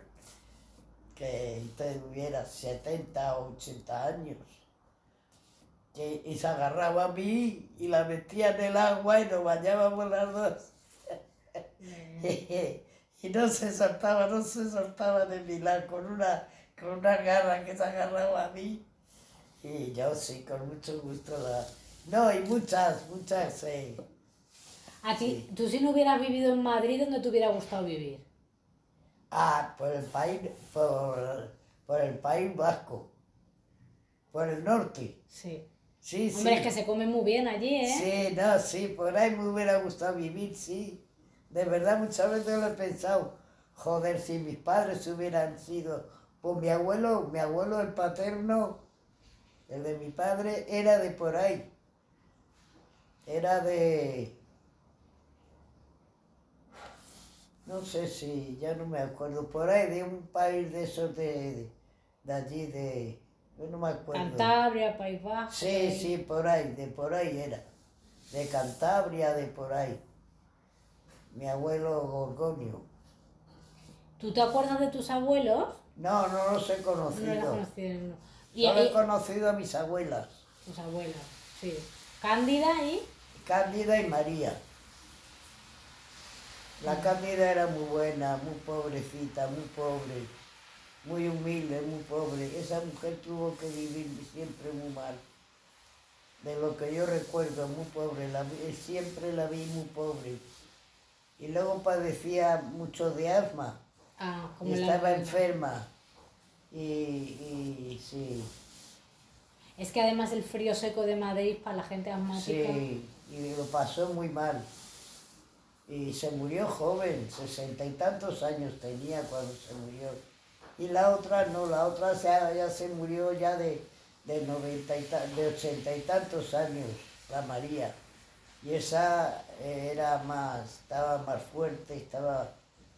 que tuviera 70 o 80 años. Que- y se agarraba a mí y la metía en el agua y nos bañábamos las dos. y no se soltaba, no se soltaba de mi lado con una, con una garra que se agarraba a mí. Y yo sí, con mucho gusto la... No, y muchas, muchas, eh, A ti, tú si no hubieras vivido en Madrid, ¿dónde te hubiera gustado vivir? Ah, por el país, por, por el país vasco, por el norte. Sí. Sí, sí. Hombre, es que se come muy bien allí, ¿eh? Sí, no, sí, por ahí me hubiera gustado vivir, sí. De verdad, muchas veces lo he pensado. Joder, si mis padres hubieran sido, pues mi abuelo, mi abuelo, el paterno, el de mi padre, era de por ahí. Era de... No sé si, ya no me acuerdo, por ahí de un país de esos de, de allí, de... Yo no me acuerdo. Cantabria, País Vasco. Sí, sí, por ahí, de por ahí era. De Cantabria, de por ahí. Mi abuelo Gorgonio. ¿Tú te acuerdas de tus abuelos? No, no los he No conocido. los conocido. no. Y, Solo he conocido a mis abuelas, tus abuelos, sí. Cándida y... Cándida y María. La Cándida era muy buena, muy pobrecita, muy pobre, muy humilde, muy pobre. Esa mujer tuvo que vivir siempre muy mal. De lo que yo recuerdo, muy pobre, la siempre la vi muy pobre. Y luego padecía mucho de asma. Ah, y como la estaba enferma. Y, y sí, Es que además el frío seco de Madrid para la gente asmática... sí, y lo pasó muy mal. Y se murió joven, sesenta y tantos años tenía cuando se murió. Y la otra no, la otra ya, ya se murió ya de, de, 90 y ta- de ochenta y tantos años, la María. Y esa eh, era más, estaba más fuerte, estaba,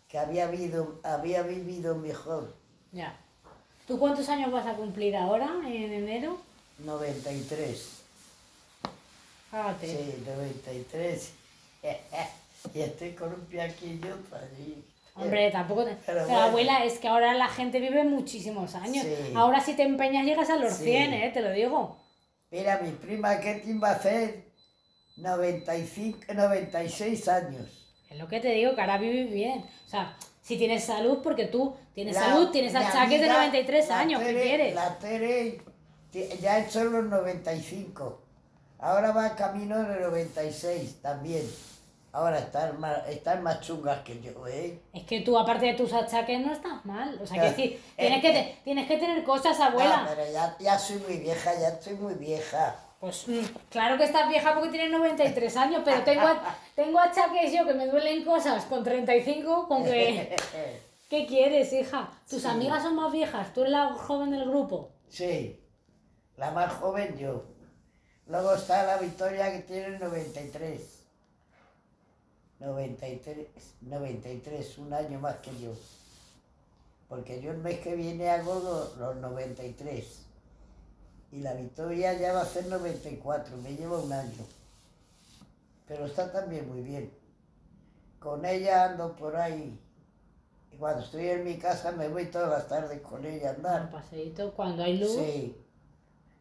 que había vivido, había vivido mejor. Ya. ¿Tú cuántos años vas a cumplir ahora, en enero? 93. Fíjate. Sí, 93. Y estoy con un pie aquí y otro allí. Hombre, tampoco te... Pero bueno. abuela, es que ahora la gente vive muchísimos años. Sí. Ahora si te empeñas llegas a los Sí. 100, ¿eh? Te lo digo. Mira, mi prima Ketin va a hacer 95, 96 años. Es lo que te digo, que ahora vives bien. O sea, si tienes salud, porque tú tienes La- salud, tienes achaques de amiga, 93 la años, ¿qué Tere- quieres? La Tere ya ha hecho los 95. Ahora va camino de 96 también. Ahora están más, están más chungas que yo, ¿eh? Es que tú, aparte de tus achaques, no estás mal. O sea, que decir, tienes que, te- tienes que tener cosas, No, abuela. pero ya, ya soy muy vieja, ya estoy muy vieja. Pues mm, claro que estás vieja porque tienes 93 años, pero tengo, tengo achaques yo que me duelen cosas con 35, con que... ¿Qué quieres, hija? Tus Sí. amigas son más viejas, tú eres la joven del grupo. Sí, la más joven yo. Luego está la Victoria que tiene 93. 93, 93, un año más que yo. Porque yo el mes que viene hago lo- los, 93. Y la Victoria ya va a ser 94, me lleva un año. Pero está también muy bien. Con ella ando por ahí. Y cuando estoy en mi casa me voy todas las tardes con ella a andar. Un paseíto, cuando hay luz. Sí.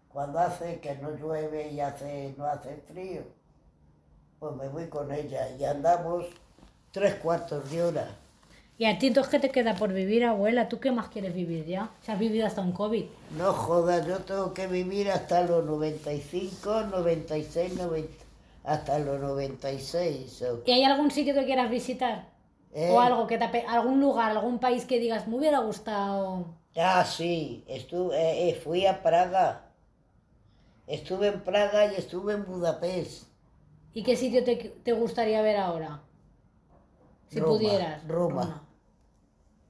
Cuando hace que no llueve y hace, no hace frío, pues me voy con ella y andamos tres cuartos de hora. ¿Y a ti entonces qué te queda por vivir, abuela? ¿Tú qué más quieres vivir ya? Si has vivido hasta un COVID. No jodas, yo tengo que vivir hasta los 95, 96, 90, hasta los 96. o- ¿Y hay algún sitio que quieras visitar? ¿eh? O algo que te algún lugar, algún país que digas, me hubiera gustado. Ah, sí, estuve, eh, eh, fui a Praga. Estuve en Praga y estuve en Budapest. ¿Y qué sitio te, te gustaría ver ahora? Si Roma, pudieras. Roma.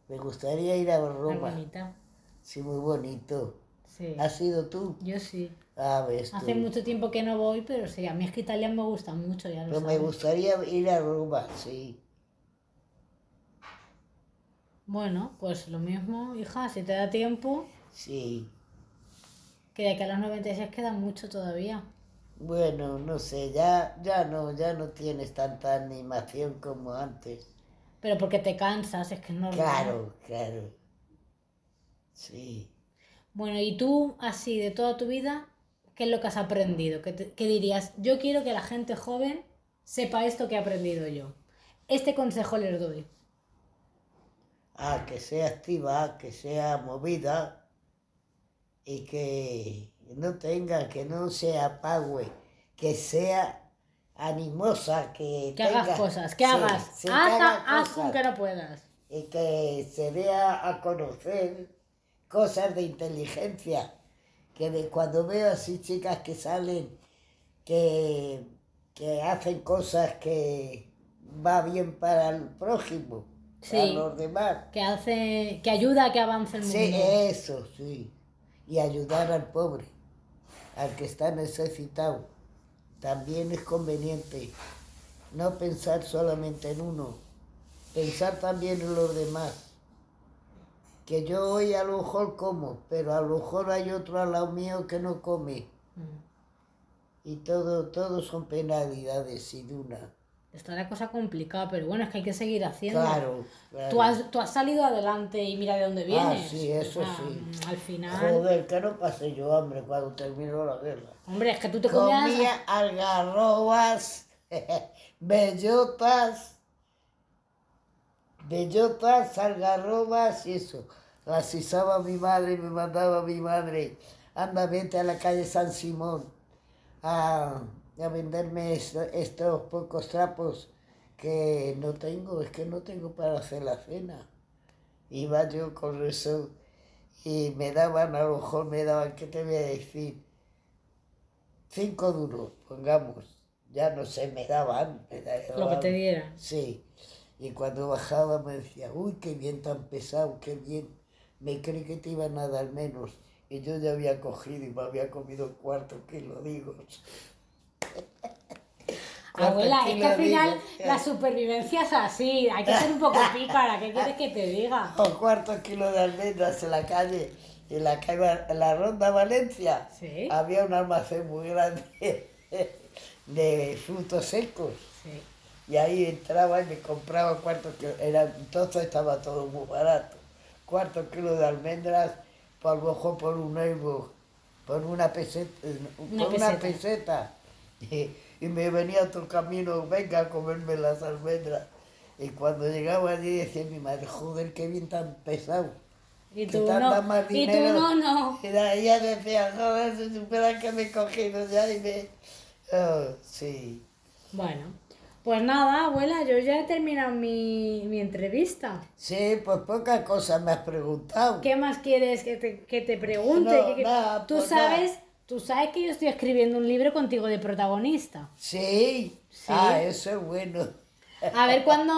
Me gustaría ir a Muy Roma. bonita. Sí, muy bonito. Sí. ¿Has sido tú? Yo sí. Ah, ves tú. Hace mucho tiempo que no voy, pero sí, a mí es que Italia me gusta mucho, ya lo Pero me sabes. gustaría ir a Roma, sí. Bueno, pues lo mismo, hija, si te da tiempo, Sí. que de aquí a los 96 queda mucho todavía. Bueno, no sé, ya, ya no, ya no tienes tanta animación como antes. Pero porque te cansas, es que es normal. Claro, claro. Sí. Bueno, y tú, así, de toda tu vida, ¿qué es lo que has aprendido? ¿Qué, te- qué dirías? Yo quiero que la gente joven sepa esto que he aprendido yo. Este consejo les doy. Ah, que sea activa, que sea movida y que no tenga, que no se apague, que sea animosa, que Que tenga- hagas cosas, que hagas. sí, que haz, haga haz aunque no puedas. y que se dé a, conocer cosas de inteligencia. Que de cuando veo así chicas que salen, que, que hacen cosas que va bien para el prójimo, para Sí. los demás. Que hace, que ayuda a que avance el mundo. Sí, eso, sí. Y ayudar al pobre, al que está necesitado. También es conveniente no pensar solamente en uno, pensar también en los demás. Que yo hoy a lo mejor como, pero a lo mejor hay otro al lado mío que no come. Mm. Y todo, todo son penalidades sin una. Está la cosa complicada, pero bueno, es que hay que seguir haciendo. Claro, claro. Tú has, tú has salido adelante y mira de dónde vienes. sí, eso sí. Al final. Joder, que no pasé yo hambre cuando terminó la guerra. Hombre, es que tú te comías. Comía algarrobas, bellotas, bellotas, algarrobas y eso. Las izaba mi madre, me mandaba mi madre, anda, vete a la calle San Simón a, a venderme esto- estos pocos trapos que no tengo, es que no tengo para hacer la cena. Iba yo con eso y me daban, a lo mejor me daban, ¿qué te voy a decir? Cinco duros, pongamos. Ya no sé, me daban. Me daban Lo que te dieran. Sí. Y cuando bajaba me decía, uy, qué bien tan pesado, qué bien. Me creí que te iban a dar menos. Y yo ya había cogido y me había comido cuarto kilo, digo. Abuela, es que al final Digo, la supervivencia es así. Hay que ser un poco pícara. ¿Qué quieres que te diga? O cuarto kilo de almendras en la calle, en la calle, en la ronda Valencia. Sí. Había un almacén muy grande de frutos secos. Sí. Y ahí entraba y me compraba cuartos que era, entonces estaba todo muy barato. Cuarto kilo de almendras, por lo mejor por un euro, por una peseta, Una por una peseta. Y, me venía otro camino, venga a comerme las almendras. Y cuando llegaba allí decía mi madre, joder, qué bien tan pesado. Y que tú tarda no. más Y tú dinero. no, no. Y la- ella decía, joder, si que me he cogido ya y me... Oh, sí. Bueno, pues nada, abuela, yo ya he terminado mi, mi entrevista. Sí, pues pocas cosas me has preguntado. ¿Qué más quieres que te, que te pregunte? No, ¿Qué- qué- nada, tú pues sabes, nada. tú sabes que yo estoy escribiendo un libro contigo de protagonista. Sí. Sí. Ah, eso es bueno. A ver cuándo,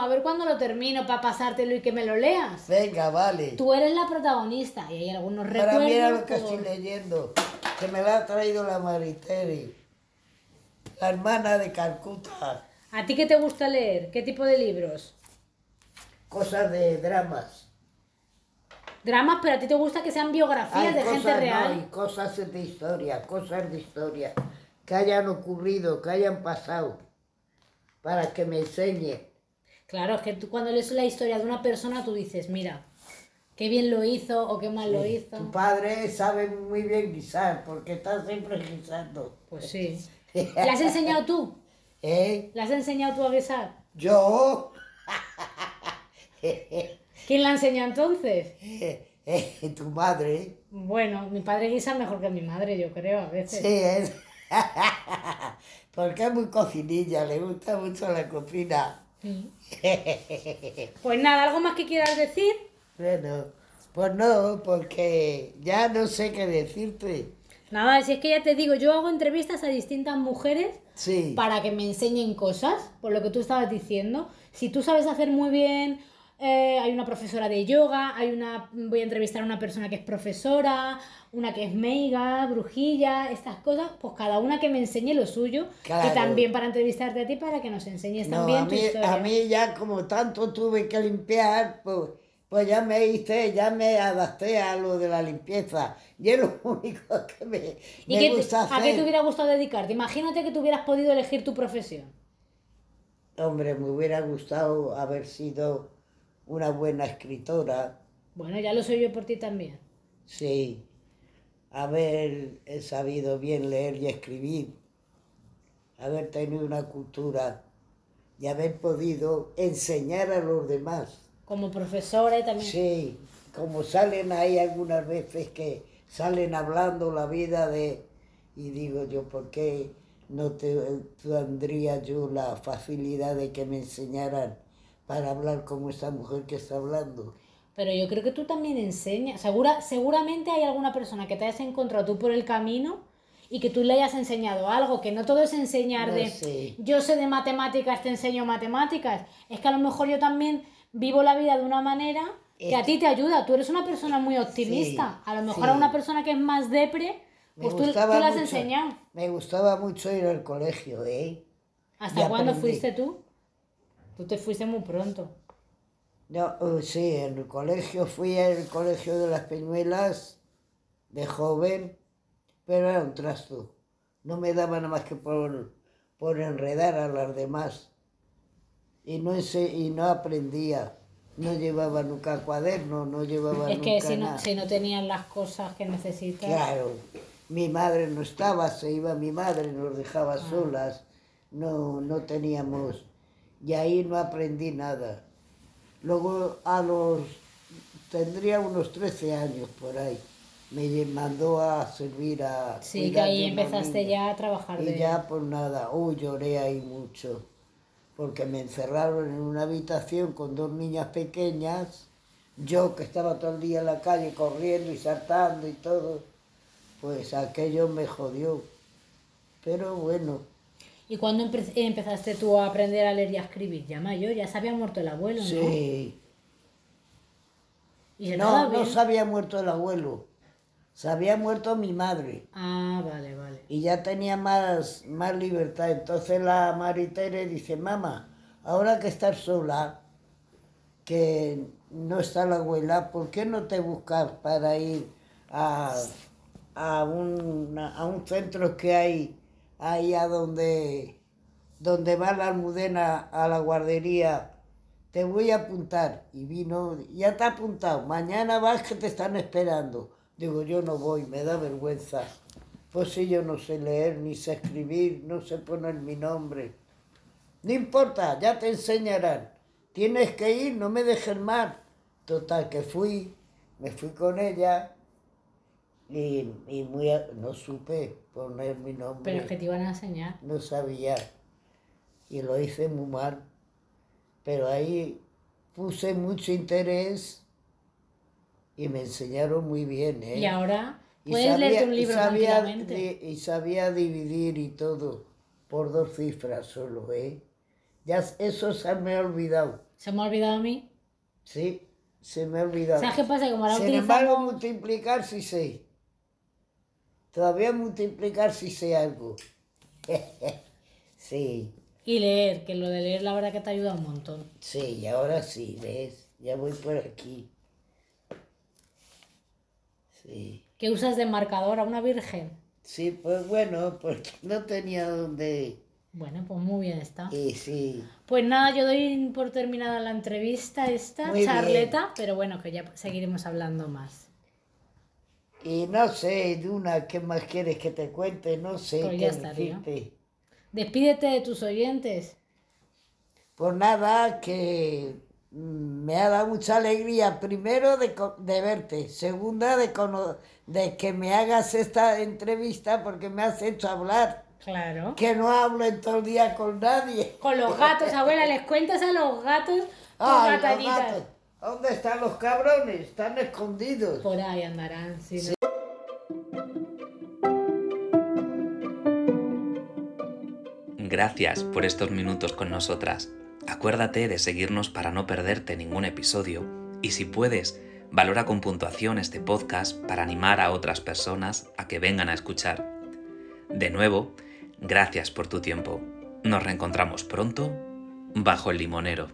a ver cuándo lo termino para pasártelo y que me lo leas. Venga, vale. Tú eres la protagonista y hay algunos Ahora recuerdos. mira lo que estoy leyendo, que me la ha traído la Mariteri, la hermana de Calcuta, ¿A ti qué te gusta leer? ¿Qué tipo de libros? cosas de dramas. Dramas, pero a ti te gusta que sean biografías Hay de cosas, gente no, real. hay cosas de historia, cosas de historia, que hayan ocurrido, que hayan pasado, para que me enseñe. Claro, es que tú cuando lees la historia de una persona tú dices, mira, qué bien lo hizo o qué mal lo hizo. Tu padre sabe muy bien guisar, porque está siempre guisando. Pues sí. ¿La has enseñado tú? ¿Eh? ¿La has enseñado tú a besar? Yo, ¿Quién la enseña entonces? eh, tu madre, Bueno, mi padre guisa mejor que mi madre, yo creo, a veces. sí, es. Porque es muy cocinilla, le gusta mucho la cocina. Sí. Pues nada, ¿algo más que quieras decir? Bueno, pues no, porque ya no sé qué decirte. Nada, si es que ya te digo, yo hago entrevistas a distintas mujeres Sí, para que me enseñen cosas, por lo que tú estabas diciendo. Si tú sabes hacer muy bien, eh, hay una profesora de yoga, hay una, voy a entrevistar a una persona que es profesora, una que es meiga, brujilla, estas cosas, pues cada una que me enseñe lo suyo Claro. y también para entrevistarte a ti para que nos enseñes no, también a tu mí, historia. a mí ya como tanto tuve que limpiar, pues, pues ya me hice, ya me adapté a lo de la limpieza. Y es lo único que me, ¿Y me gusta a qué te hubiera gustado dedicarte? Imagínate que tú hubieras podido elegir tu profesión. Hombre, me hubiera gustado haber sido una buena escritora, Bueno, ya lo soy yo por ti también. sí, haber sabido bien leer y escribir, haber tenido una cultura y haber podido enseñar a los demás. Como profesora también... Sí, como salen ahí algunas veces que salen hablando la vida de... Y digo yo, ¿por qué no te, tendría yo la facilidad de que me enseñaran para hablar como esta mujer que está hablando? Pero yo creo que tú también enseñas. Segura, seguramente hay alguna persona que te hayas encontrado tú por el camino y que tú le hayas enseñado algo, que no todo es enseñar No de sé. yo sé de matemáticas, te enseño matemáticas. Es que a lo mejor yo también vivo la vida de una manera que a ti te ayuda. Tú eres una persona muy optimista. Sí, a lo mejor sí. a una persona que es más depre, Me pues tú, le has mucho- enseñado. Me gustaba mucho ir al colegio, ¿eh? ¿Hasta cuándo fuiste tú? Tú te fuiste muy pronto. No, oh, sí, en el colegio fui al colegio de las Peñuelas de joven, pero era un trasto. No me daba nada más que por, por enredar a las demás. Y no, y no aprendía. No llevaba nunca cuaderno, no llevaba Es que nunca si no, si no tenían las cosas que necesitas. Claro, mi madre no estaba, se iba mi madre, nos dejaba Ah. solas, no, no teníamos, y ahí no aprendí nada. Luego a los, tendría unos 13 años por ahí, me mandó a servir a... Sí, que ahí empezaste ya a trabajar Y de... ya pues nada, uy, lloré ahí mucho, porque me encerraron en una habitación con dos niñas pequeñas, yo que estaba todo el día en la calle corriendo y saltando y todo, pues aquello me jodió. Pero bueno, ¿Y cuándo empe- empezaste tú a aprender a leer y a escribir? Ya mayor, ya se había muerto el abuelo, ¿no? sí. ¿Y se No, no se había muerto el abuelo, se había muerto mi madre. Ah, vale, vale. y ya tenía más, más libertad. Entonces la Maritere dice, mamá, ahora que estás sola, que no está la abuela, ¿por qué no te buscas para ir a, a, un, a un centro que hay ahí a donde donde va la almudena a la guardería, te voy a apuntar. Y vino, ya está apuntado, mañana vas que te están esperando. Digo, yo no voy, me da vergüenza. Pues si yo no sé leer, ni sé escribir, no sé poner mi nombre. No importa, ya te enseñarán. Tienes que ir, no me dejes mal. Total, que fui, me fui con ella y, y muy, a- no supe poner mi nombre. Pero es que te iban a enseñar. No sabía. Y lo hice muy mal. Pero ahí puse mucho interés y me enseñaron muy bien. ¿eh? Y ahora Y puedes sabía- leerte un y libro sabía tranquilamente. di- y sabía dividir y todo por dos cifras solo, ¿eh? Ya eso se me ha olvidado. Se me ha olvidado a mí. Sí, se me ha olvidado. ¿Sabes qué pasa? Como ahora Sin embargo, utilizamos... multiplicar sí sé. Todavía multiplicar sí sé algo. sí, Y leer, que lo de leer la verdad que te ayuda un montón. sí, y ahora sí, ¿ves? Ya voy por aquí. Sí. ¿Qué usas de marcador a una virgen? Sí, pues bueno, porque no tenía dónde. Bueno, pues muy bien está. Y sí. Pues nada, yo doy por terminada la entrevista esta, Muy bien. charleta, pero bueno, que ya seguiremos hablando más. Y no sé, Duna, ¿qué más quieres que te cuente? No sé Pues qué ya estaría. decirte. Despídete de tus oyentes. Pues nada, que mm, me ha dado mucha alegría, primero de, de verte, segunda de, de que me hagas esta entrevista porque me has hecho hablar, Claro. que no hablo en todo el día con nadie. Con los gatos, abuela, les cuentas a los gatos tus los gatos. ¿Dónde están los cabrones? Están escondidos. Por ahí andarán. Gracias por estos minutos con nosotras. Acuérdate de seguirnos para no perderte ningún episodio y si puedes, valora con puntuación este podcast para animar a otras personas a que vengan a escuchar. De nuevo, gracias por tu tiempo. Nos reencontramos pronto bajo el limonero.